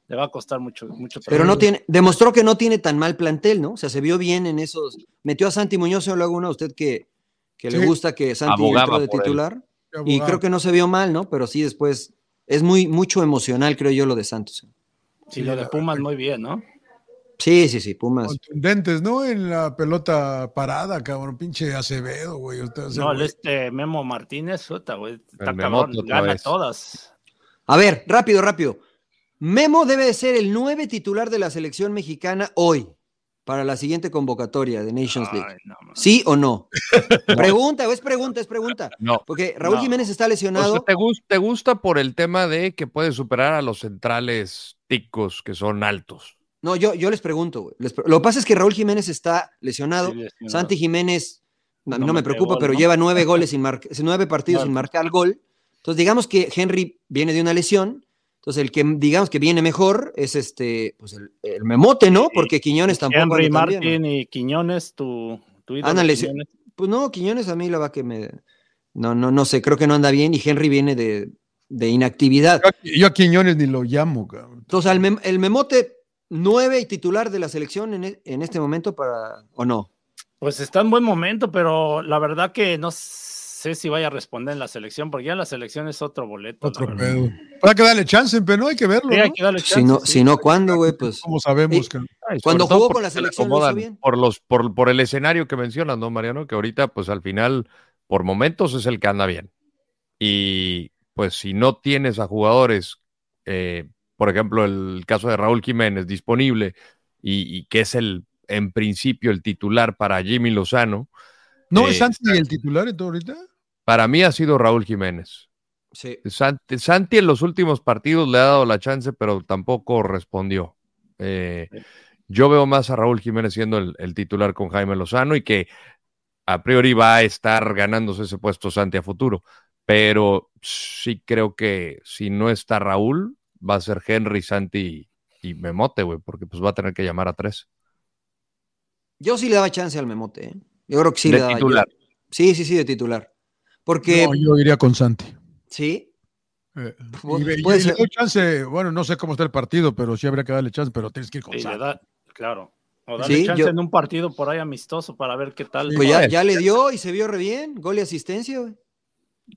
Le va a costar mucho, mucho trabajo. Pero no tiene, demostró que no tiene tan mal plantel, ¿no? O sea, se vio bien en esos. Metió a Santi Muñoz en Laguna, usted que, que le gusta que Santi entró de él. titular. Y creo que no se vio mal, ¿no? Pero sí después es muy mucho emocional, creo yo, lo de Santos. Sí, lo de Pumas muy bien, ¿no? Sí, sí, sí, Pumas. Contundentes, ¿no? En la pelota parada, cabrón. Pinche Acevedo, güey. No, el güey. este Memo Martínez, puta, güey, está cabrón, gana vez. todas. A ver, rápido, rápido. Memo debe de ser el nueve titular de la selección mexicana hoy para la siguiente convocatoria de Nations League. Ay, no, man. ¿Sí o no? Pregunta, es pregunta, es pregunta. No. Porque Raúl No. Jiménez está O sea, lesionado. ¿te, gus- te gusta por el tema de que puede superar a los centrales ticos que son altos? No, yo, yo les pregunto, güey. Les pre- Lo que pasa es que Raúl Jiménez está lesionado. Sí, lesionado. Santi Jiménez, a mí No no, me preocupa, gol, pero ¿no? lleva nueve goles sin marcar, nueve partidos sin marcar gol. Entonces, digamos que Henry viene de una lesión. Entonces, el que digamos que viene mejor es este, pues el, el memote, ¿no? Porque Quiñones tampoco. Henry bien, Martín y Quiñones, tu, tu lesi- Quiñones. Pues no, Quiñones a mí la va que me. No, no, no sé, creo que no anda bien y Henry viene de, de inactividad. Yo, a- yo a Quiñones ni lo llamo, cabrón. Entonces, mem- el memote nueve y titular de la selección en, e- en este momento para. ¿O no? Pues está en buen momento, pero la verdad que no sé si vaya a responder en la selección, porque ya la selección es otro boleto. Otro pedo. Habrá que darle chance, pero no hay que verlo. Sí, ¿no? hay que darle Si no, sí. si no, ¿cuándo, güey? Pues. ¿Cómo sabemos? Ay, Cuando jugó con la se le selección lo hizo bien. Por, los, por, por el escenario que mencionas, ¿no, Mariano? Que ahorita, pues al final, por momentos es el que anda bien. Y pues si no tienes a jugadores, eh, por ejemplo, el caso de Raúl Jiménez disponible y, y que es el, en principio, el titular para Jimmy Lozano, ¿No Eh, es Santi el titular en todo ahorita? para mí ha sido Raúl Jiménez. Sí. Santi, Santi en los últimos partidos le ha dado la chance, pero tampoco respondió. Eh, yo veo más a Raúl Jiménez siendo el, el titular con Jaime Lozano y que a priori va a estar ganándose ese puesto Santi a futuro. Pero sí creo que si no está Raúl, va a ser Henry, Santi y Memote, güey, porque pues va a tener que llamar a tres. Yo sí le daba chance al memote, ¿eh? Yo creo que sí De le daba. titular. yo- sí, sí, sí, de titular. Porque. No, yo iría con Santi. Sí. Eh, y, y le doy chance, bueno, no sé cómo está el partido, pero sí habría que darle chance, pero tienes que ir con Sí, Santi. da- claro. O darle Sí, chance yo- en un partido por ahí amistoso para ver qué tal. Pues ya, Pues. ya le dio y se vio re bien. Gol y asistencia, güey.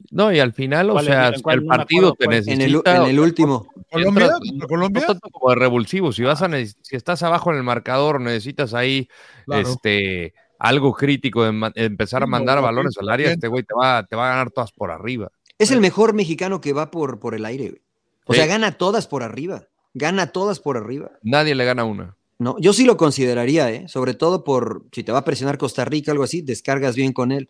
No, y al final, o sea, el partido acuerdo te cuál. necesita. En el, en el último. ¿Colombia? Entras- ¿Contra Colombia? No tanto como de revulsivo, si vas a si estás abajo en el marcador, necesitas ahí Claro. este algo crítico de empezar a mandar no, balones al área, este güey te va, te va a ganar todas por arriba. Es el mejor mexicano que va por, por el aire, güey. O Sí. sea, gana todas por arriba. Gana todas por arriba. Nadie le gana una. No, yo sí lo consideraría, ¿eh? Sobre todo por si te va a presionar Costa Rica, algo así, descargas bien con él.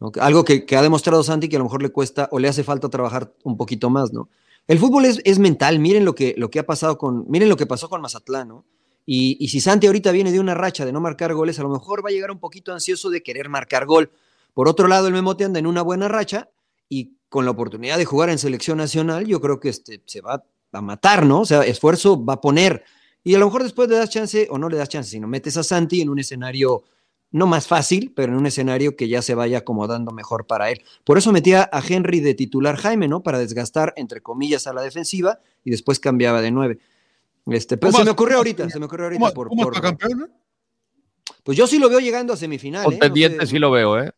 ¿no? Algo que, que ha demostrado Santi que a lo mejor le cuesta o le hace falta trabajar un poquito más, ¿no? El fútbol es, es mental, miren lo que, lo que ha pasado con, miren lo que pasó con Mazatlán, ¿no? Y, si Santi ahorita viene de una racha de no marcar goles, a lo mejor va a llegar un poquito ansioso de querer marcar gol. Por otro lado, el Memote anda en una buena racha y con la oportunidad de jugar en selección nacional, yo creo que este, se va a matar, ¿no? O sea, esfuerzo va a poner. Y a lo mejor después le das chance, o no le das chance, sino metes a Santi en un escenario no más fácil, pero en un escenario que ya se vaya acomodando mejor para él. Por eso metía a Henry de titular Jaime, ¿no? Para desgastar, entre comillas, a la defensiva y después cambiaba de nueve. Este, pero ¿Cómo se me ocurrió ahorita, se me ocurrió ahorita ¿Cómo, por, cómo por- está campeón? no? Pues yo sí lo veo llegando a semifinal. ¿eh? No Contendiente sé. sí lo veo, ¿eh?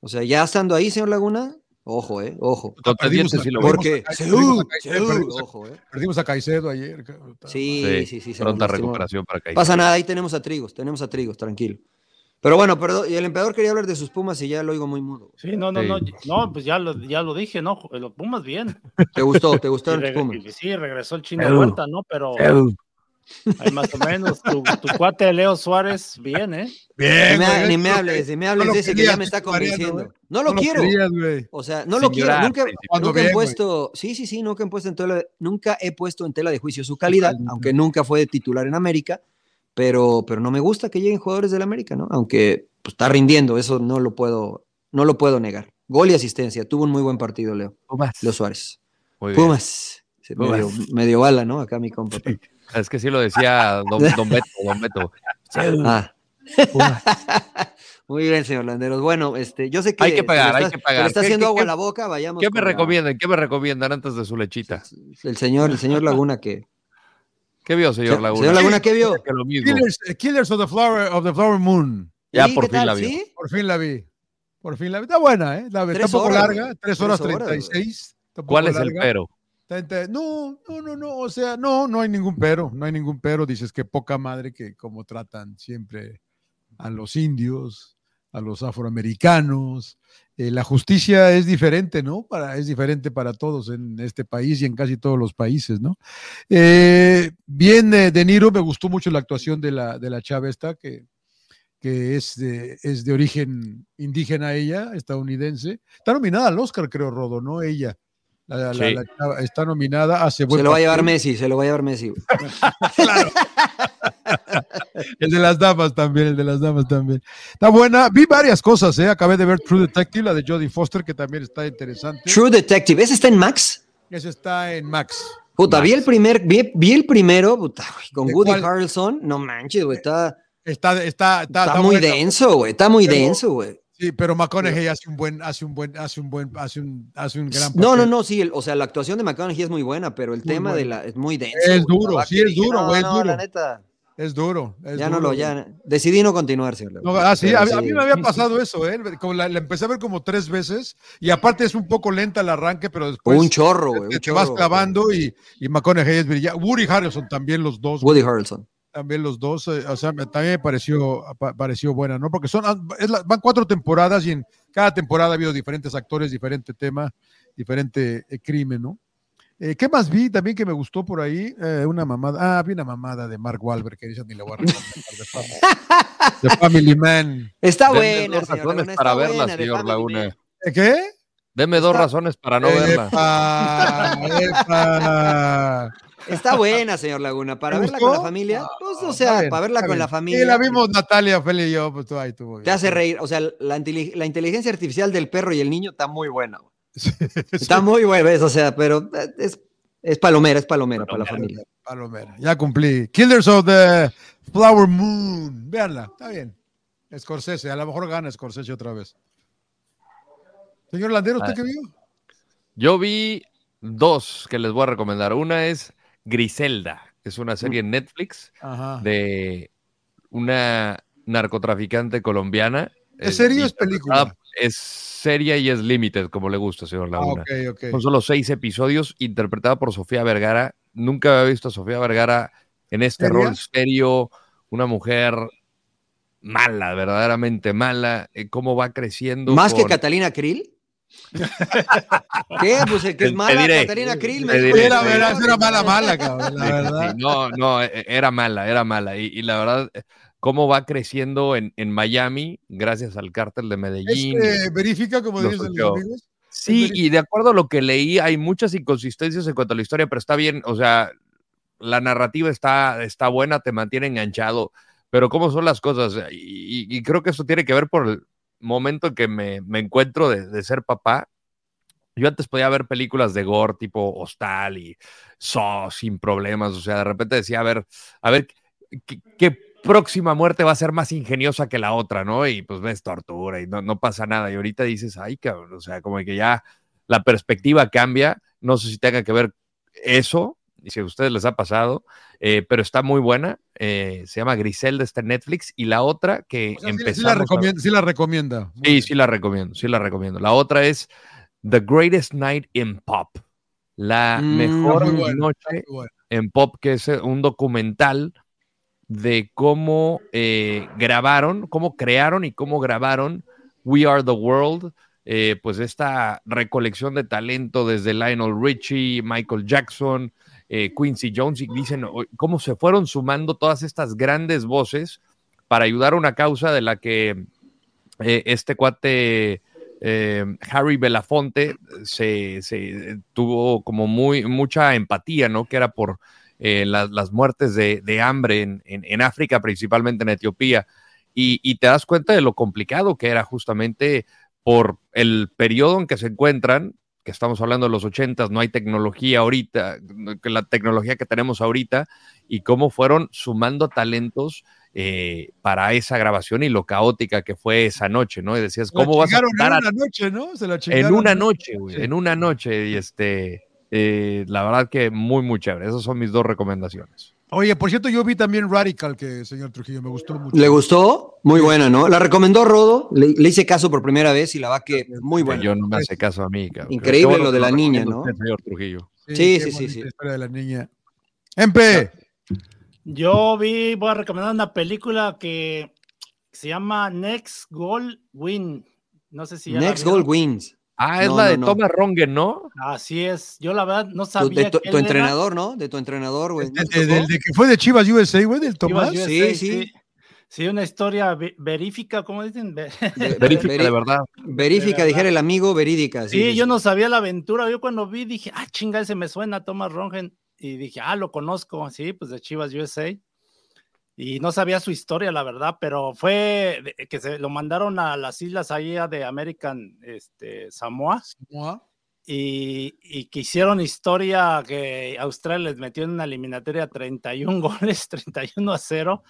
O sea, ya estando ahí, señor Laguna, ojo, ¿eh? Ojo. A- sí lo veo. Porque, perdimos a Caicedo, Seúl, perdimos a- ojo, ¿eh? Perdimos a Caicedo ayer. cabrón. Sí, sí, sí. se nos Pronta recuperación para Caicedo. Pasa nada, ahí tenemos a Trigos, tenemos a Trigos, tranquilo. Pero bueno, perdón, y el emperador quería hablar de sus Pumas y ya lo oigo muy mudo. Sí, no, no, Sí. no, no, pues ya lo, ya lo dije, ¿no? Los Pumas bien. ¿Te gustó? ¿Te gustaron reg- Pumas? sí, regresó el chino Edu. Huerta, ¿no? Pero ahí más o menos, tu, tu cuate Leo Suárez, bien, ¿eh? Ni Bien, me, ni me no hables, ni me hables lo de ese que ya me está convenciendo. No lo no quiero. querías. O sea, no Sin lo quiero. llorar, Nunca, nunca he bien, güey. puesto, sí, sí, sí, nunca he puesto en tela, nunca he puesto en tela de juicio su calidad, Totalmente. aunque nunca fue titular en América, pero, pero no me gusta que lleguen jugadores del América, ¿no? Aunque pues, está rindiendo, eso no lo puedo, no lo puedo negar. Gol y asistencia, tuvo un muy buen partido, Leo. Pumas. Leo Suárez. Muy bien. Pumas. Sí, Pumas. Medio, medio bala, ¿no? Acá mi compa. Es que sí lo decía don, don Beto, don Beto. Ah, Muy bien, señor Landeros. Bueno, este, yo sé que, hay que pagar, hay que pagar. le está ¿Qué- haciendo agua a la boca, vayamos. ¿Qué me la- recomiendan? ¿Qué me recomiendan antes de su lechita? el señor, el señor Laguna que. ¿Qué vio, señor Se- Laguna? señor Laguna, ¿qué vio? Que lo mismo. Killers, Killers of the Flower of the Flower Moon. Ya por ¿qué fin tal? la vio. ¿Sí? Por fin la vi. Por fin la vi. Está buena, ¿eh? La, está Tres un poco horas, larga, güey. 3 horas Tres horas, 36. está un ¿Cuál es el pero? Está No, no, no, no. O sea, no, no hay ningún pero. No hay ningún pero. Dices que poca madre que como tratan siempre a los indios, a los afroamericanos. Eh, la justicia es diferente, ¿no? Para, es diferente para todos en este país y en casi todos los países, ¿no? Eh, bien, eh, De Niro, me gustó mucho la actuación de la, de la chava esta, que, que es, de, es de origen indígena ella, estadounidense. Está nominada al Oscar, creo, Rodo, ¿no? Ella. La- la- Sí. la chava está nominada, hace Se lo va a llevar. Messi, se lo va a llevar Messi. güey. El de las damas también, el de las damas también. Está buena. Vi varias cosas, ¿eh? Acabé de ver True Detective, la de Jodie Foster, que también está interesante. True Detective, ¿ese está en Max? Ese está en Max. Puta, Max. vi el primer, vi, vi el primero, puta, güey, con ¿De Woody cuál? Harrelson, no manches, güey, está, Está, está, está, está está muy buena. denso, güey, está muy Pero- denso, güey. Sí, pero McConaughey hace un buen, hace un buen, hace un buen, hace un, hace un gran No, no, papel. no, sí, el- o sea, la actuación de McConaughey es muy buena, pero el Muy tema de buena. la es muy denso. Es duro, sí es duro, no, güey, es no, duro. la neta, Es duro. es ya no lo, ya decidí no continuar, señor. No, ah, sí, pero a, a mí me había pasado eso, ¿eh? Como la, la empecé a ver como tres veces y aparte es un poco lenta el arranque, pero después un chorro, güey, te, te vas clavando y, y McConaughey es brillante. Woody Harrelson también los dos. Woody Harrelson. También los dos, eh, o sea, también me pareció, pa- pareció buena, ¿no? Porque son, ah, es la- van cuatro temporadas y en cada temporada ha habido diferentes actores, diferente tema, diferente eh, crimen, ¿no? Eh, ¿Qué más vi también que me gustó por ahí? Eh, una mamada, ah, vi una mamada de Mark Wahlberg, que esa ni la voy a recomendar, de Family, de Family Man. Está Denme buena, dos señor razones Laguna, para está verla, buena, señor Laguna. Man. ¿Eh, ¿Qué? Deme dos Está- razones para no verla. Epa, epa. Está buena, señor Laguna, para ¿Te verla gustó? con la familia, pues, o sea, bien, para verla con bien. la familia. Sí, la vimos Natalia, Feli y yo, pues tú ahí tú. Te hace reír, o sea, la, inteli- la inteligencia artificial del perro y el niño está muy buena. güey. Está muy buena, ¿ves? o sea, pero eh, es, es palomera, es palomera para la familia. Palomera, ya cumplí. Killers of the Flower Moon. Veanla, está bien. Scorsese, a lo mejor gana Scorsese otra vez. Señor Landero, ¿usted Ah. qué vio? Yo vi dos que les voy a recomendar. Una es Griselda, es una serie en Netflix Ajá. de una narcotraficante colombiana. ¿Es serie o es película? Es seria y es limited, como le gusta, señor Ah, Laguna. Son solo seis episodios, interpretada por Sofía Vergara. Nunca había visto a Sofía Vergara en este rol serio, una mujer mala, verdaderamente mala, eh, cómo va creciendo. ¿Más que Catalina Krill? ¿Qué? Pues el que es mala, diré, Catalina Krill. me dijo, diré, Era, era, era mala, mala, cabrón, la Sí, verdad. sí, no, no, e- era mala, era mala. Y, y la verdad, eh, cómo va creciendo en, en Miami gracias al cártel de Medellín. verifica, como dicen los amigos. Sí, y de acuerdo a lo que leí, hay muchas inconsistencias en cuanto a la historia, pero está bien, o sea, la narrativa está, está buena, te mantiene enganchado, pero cómo son las cosas, y, y- y creo que eso tiene que ver por el momento en que me, me encuentro de, de ser papá. Yo antes podía ver películas de gore tipo Hostal y Saw sin problemas, o sea, de repente decía, a ver, a ver, ¿qué, próxima muerte va a ser más ingeniosa que la otra, ¿no? Y pues ves tortura y no, no pasa nada. Y ahorita dices, ay, cabrón, o sea, como que ya la perspectiva cambia. No sé si tenga que ver eso, si a ustedes les ha pasado, eh, pero está muy buena. eh, se llama Griselda, está en Netflix. Y la otra que O sea, sí, la recomienda, sí la recomienda. Sí, sí la recomiendo, sí la recomiendo. La otra es The Greatest Night in Pop. La Mm, mejor buena, noche bueno. en Pop, que es eh, un documental de cómo eh, grabaron, cómo crearon y cómo grabaron We Are the World, eh, pues esta recolección de talento desde Lionel Richie, Michael Jackson, eh, Quincy Jones, y dicen cómo se fueron sumando todas estas grandes voces para ayudar a una causa de la que eh, este cuate eh, Harry Belafonte se, tuvo como muy mucha empatía, ¿no? Que era por las, muertes de, de hambre en, en- en África, principalmente en Etiopía. Y, y te das cuenta de lo complicado que era justamente por el periodo en que se encuentran, que estamos hablando de los ochentas, no hay tecnología ahorita, la tecnología que tenemos ahorita, y cómo fueron sumando talentos eh, para esa grabación y lo caótica que fue esa noche, ¿no? Y decías, ¿cómo vas a en contar a- una noche, ¿no? Se la en una noche, güey, Sí. en una noche. Y este, eh, la verdad que muy, muy chévere. Esas son mis dos recomendaciones. Oye, por cierto, yo vi también Radical, que señor Trujillo, me gustó mucho. ¿Le gustó? Muy buena, ¿no? La recomendó Rodo, le, le hice caso por primera vez y la va que muy buena. Yo no me hace caso a mí, cabrón. Increíble bueno lo de la niña, ¿no? usted, señor Trujillo. Sí, sí, sí, sí. historia de la niña. Empe, Yo vi, voy a recomendar una película que se llama Next Goal Win. No sé si ya la Next. Goal Wins. Ah, es No, la no, de no. Thomas Rongen, ¿no? Así es. Yo la verdad no Tu, sabía de tu, que tu él era- entrenador, ¿no? De tu entrenador, güey. ¿No del te de, del de que fue de Chivas USA, güey, del Tomás. Sí, sí. Sí, una historia ve- verífica, ¿cómo dicen? Ve- Ve- Verifica veri- de verdad. Verifica, dijera el amigo, verídica. Sí, Sí, yo no sabía la aventura. Yo cuando vi dije, ah, chinga, ese me suena Thomas Rongen. Y dije, ah, lo conozco. Sí, pues de Chivas USA. Y no sabía su historia, la verdad, pero fue de- que se lo mandaron a las islas ahí de American este, Samoa ¿no? y, y que hicieron historia que Australia les metió en una eliminatoria 31 goles, 31 a 0,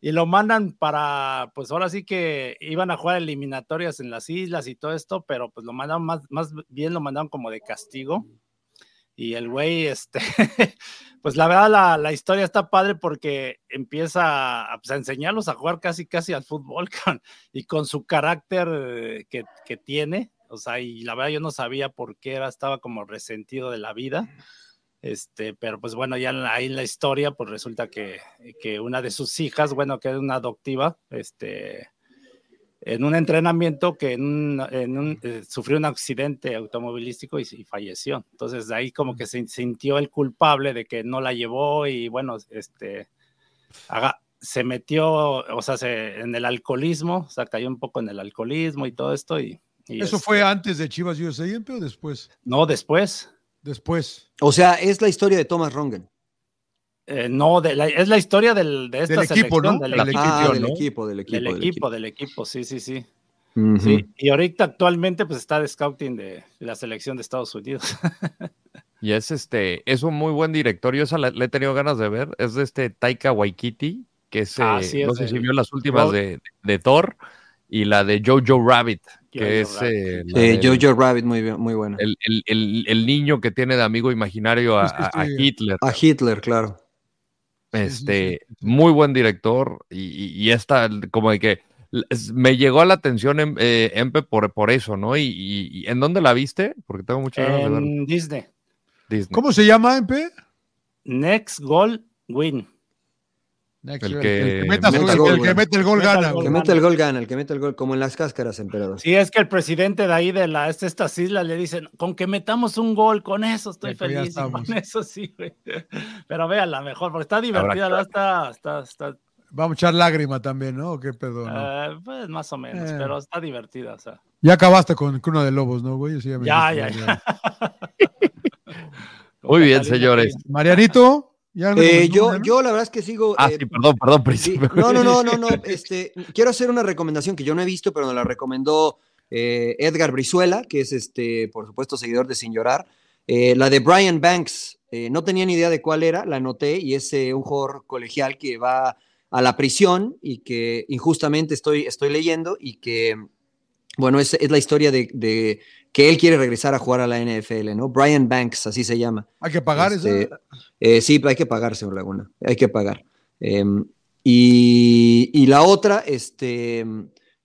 y lo mandan para, pues ahora sí que iban a jugar eliminatorias en las islas y todo esto, pero pues lo mandaron más, más bien lo mandaron como de castigo. Y el güey, este, pues la verdad la, la historia está padre porque empieza a, pues, a enseñarlos a jugar casi casi al fútbol con- y con su carácter que, que tiene. O sea, y la verdad yo no sabía por qué era, estaba como resentido de la vida. Este, pero pues bueno, ya ahí en la historia, pues resulta que, que una de sus hijas, bueno, que es una adoptiva, este, en un entrenamiento que en un, en un, eh, sufrió un accidente automovilístico y, y falleció. Entonces de ahí como que se sintió el culpable de que no la llevó y bueno, este, haga- se metió, o sea, se- en el alcoholismo, o sea, cayó un poco en el alcoholismo y todo esto y... y, ¿Eso este, fue antes de Chivas USA, o después? No, después. Después. O sea, es la historia de Thomas Rongen. Eh, no, de la- es la historia del, de esta Del equipo, selección, ¿no? del, equipo, Ah, equipo, del ¿no? equipo, del equipo. del equipo, del equipo, sí, sí, sí. Y ahorita actualmente pues está de scouting de la selección de Estados Unidos. Y es este, es un muy buen director. Yo esa la, la he tenido ganas de ver. Es de este Taika Waikiki, que es, Ah, eh, sí, no es sé si el- vio las últimas de, de Thor y la de Jojo Rabbit, que Jojo es Rabbit. eh, la Sí, del- Jojo Rabbit, muy, bien, muy buena. el, el- el- el niño que tiene de amigo imaginario a, sí. Hitler. A Hitler, claro. Este, sí, sí. muy buen director y, y- y esta, como de que me llegó a la atención em- eh, Empe por, por eso, ¿no? Y, y- y ¿en dónde la viste? Porque tengo muchas ganas de ver en Disney. Disney. ¿Cómo se llama, Empe? Next Goal Win. El que mete el gol gana. el que mete el gol gana, el que mete el gol, como en las cáscaras, emperador. Sí, es que el presidente de ahí de la, este- estas islas le dicen, con que metamos un gol, con eso estoy Ya, ya feliz. y con eso sí, güey. Pero véanla mejor, porque está divertida, ¿verdad? está, está, está Vamos a echar lágrima también, ¿no? ¿O ¿Qué pedo? no? eh, pues más o menos, Eh. pero está divertida, o sea. Ya acabaste con Cuna de Lobos, ¿no, güey? Sí, Ya, dijiste, ya, Muy bien, señores. Marianito, ya Eh, yo, yo la verdad es que sigo. Ah, eh, sí, perdón, perdón, sí, príncipe. no, no, no, no, no. Este, quiero hacer una recomendación que yo no he visto, pero nos la recomendó eh, Edgar Brizuela, que es este, por supuesto, seguidor de Sin Llorar. Eh, la de Brian Banks. eh, no tenía ni idea de cuál era, la anoté y es eh, un jugador colegial que va a la prisión y que injustamente estoy, estoy leyendo y que, bueno, es, es la historia de, de que él quiere regresar a jugar a la NFL, ¿no? Brian Banks, así se llama. Hay que pagar Este, esa. eh, sí, hay que pagar, señor Laguna. Hay que pagar. Em, y, y la otra, este,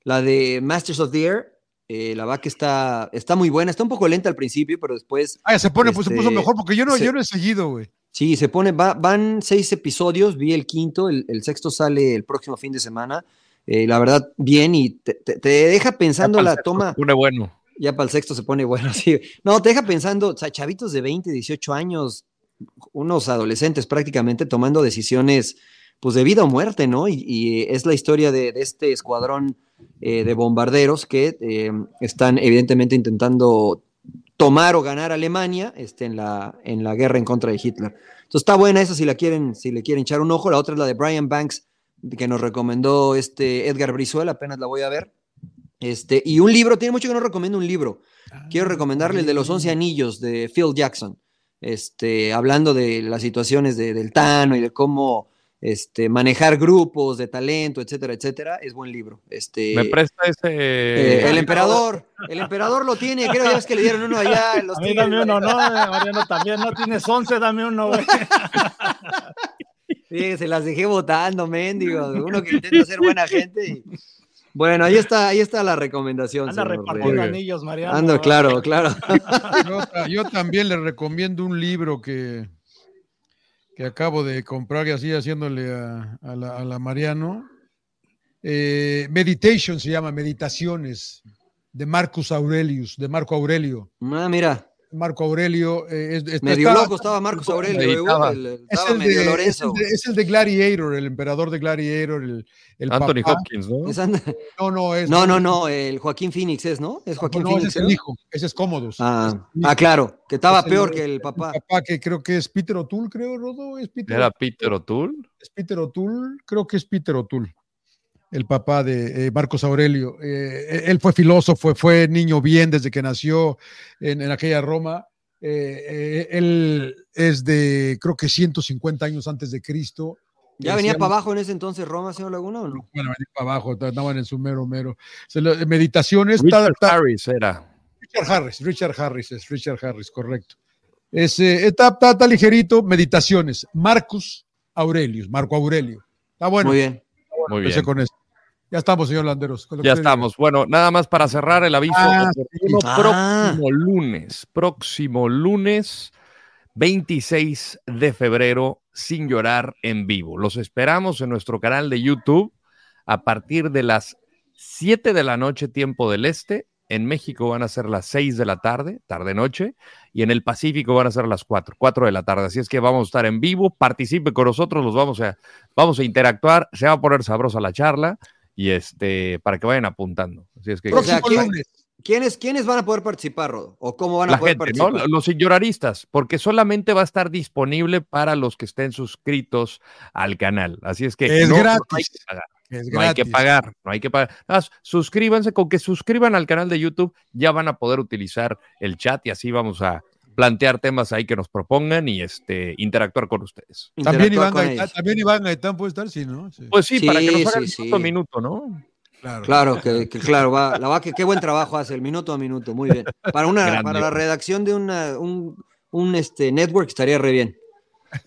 la de Masters of the Air, eh, la va que está, está muy buena. Está un poco lenta al principio, pero después Ah, ya se pone, pues se puso este, mejor porque yo no, se- yo no he seguido, güey. sí, se pone, va- van seis episodios, vi el quinto, el, el sexto sale el próximo fin de semana. Eh, la verdad, bien, y te, te- te deja pensando la toma. Pone bueno. Ya para el sexto se pone bueno, sí. No, te deja pensando, o sea, chavitos de 20, 18 años, unos adolescentes prácticamente tomando decisiones pues de vida o muerte, ¿no? Y, y es la historia de, este escuadrón eh, de bombarderos que eh, están evidentemente intentando tomar o ganar Alemania este, en, la, en la guerra en contra de Hitler. Entonces está buena esa si la quieren, si le quieren echar un ojo. La otra es la de Brian Banks, que nos recomendó este Edgar Brizuela, apenas la voy a ver. Este, y un libro, tiene mucho que no recomiendo un libro. Quiero recomendarle el de los 11 anillos de Phil Jackson, este, hablando de las situaciones de- del Tano y de cómo este, manejar grupos de talento, etcétera, etcétera, es buen libro. Este, Me presta ese. eh, el emperador, el emperador lo tiene, creo ya es que le dieron uno allá los A mí dame uno, ¿no? Eh, Mariano también, ¿no? Tienes 11, dame uno, güey. Sí, se las dejé votando, mendigo. Uno que intenta ser buena gente. y- Bueno, ahí está, ahí está la recomendación. Anda repartiendo anillos, Mariano. Ando, claro, claro. Yo, ta- yo también le recomiendo un libro que, que acabo de comprar y así haciéndole a, a la, a la Mariano. Eh, Meditation se llama, Meditaciones, de Marcus Aurelius, de Marco Aurelio. Ah, mira, Marco Aurelio eh, es, es- medio está- loco estaba Marcos Aurelio. El- Es el, medio de, es, Lorenzo. el de, es el de Gladiator, el emperador de Gladiator, el, el Anthony papá. Hopkins, ¿no? Es No, no, es, No, no, no, el Joaquín Phoenix es, ¿no? Es Joaquín no, Phoenix. es el hijo, ese es Cómodos. Ah, ah, claro, que estaba Es el- peor que el papá. papá que creo que es Peter O'Toole, creo, Rodo, es Peter, Era Peter O'Toole. es Peter O'Toole, creo que es Peter O'Toole, el papá de eh, Marcos Aurelio. Eh, él fue filósofo, fue niño bien desde que nació en, en aquella Roma. Eh, eh, él es de, creo que 150 años antes de Cristo. ¿Ya Eh, venía para abajo en ese entonces Roma, señor Laguna, o no? Bueno, venía para abajo, andaban en su mero mero. Se lo- meditaciones, ta- Richard ta- Harris era. Richard Harris, Richard Harris es Richard Harris, correcto. Es, eh, está, está- está ligerito, meditaciones. Marcus Aurelius, Marco Aurelio. Está bueno. Muy bien. Muy empecé bien. con eso. Ya estamos, señor Landeros. con lo que Ya estamos. Bueno, nada más para cerrar el aviso. Ah. Ah. Próximo lunes, próximo lunes, 26 de febrero, sin llorar en vivo. Los esperamos en nuestro canal de YouTube a partir de las 7 de la noche, tiempo del este. En México van a ser las 6 de la tarde, tarde-noche, y en el Pacífico van a ser las 4, 4 de la tarde. Así es que vamos a estar en vivo, participe con nosotros, los vamos a, vamos a interactuar, se va a poner sabrosa la charla y este, para que vayan apuntando. Así es que O sea, Próximo ¿quién- lunes. ¿Quiénes, ¿Quiénes van a poder participar, Rodo? ¿O cómo van a la poder gente, ¿no? participar? Los señoraristas, porque solamente va a estar disponible para los que estén suscritos al canal. Así es que Es no, no gratis. hay que pagar. Es No hay que pagar, no hay que pagar. Suscríbanse, con que suscriban al canal de YouTube, ya van a poder utilizar el chat y así vamos a plantear temas ahí que nos propongan y este interactuar con ustedes. También Iván, con Gaitán, ellos. también Iván Gaitán puede estar, sí, ¿no? Sí, Pues sí, para que nos hagan sí, minuto a sí. minuto, ¿no? claro. Claro, que, que claro, va, la va, que qué buen trabajo hace, el minuto a minuto, muy bien. Para una, Grande. para la redacción de una, un, un este network estaría re bien.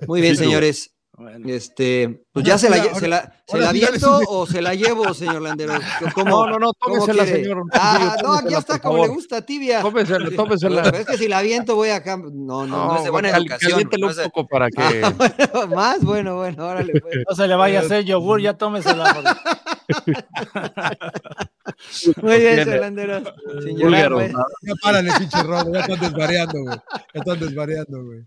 Muy bien, señores. Bueno. Este, pues ya se la, ahora- se la, ¿se la aviento o se la llevo, señor Landero? ¿Cómo, No, no, no, tómesela, señor. Ah, no, aquí está como le gusta, tibia. Tómesela, tómesela. Pero es que si la aviento voy acá, no, no, no, es de buena cal- educación. caliéntelo no es de- un poco para que. Ah, bueno, más bueno, bueno, órale. pues. No se le vaya a hacer yogur, ya tómesela. Muy bien, señor Landero. Sin llorar, pues. Ya párale, pinche robo, ya están desvariando, güey. Ya están desvariando, güey.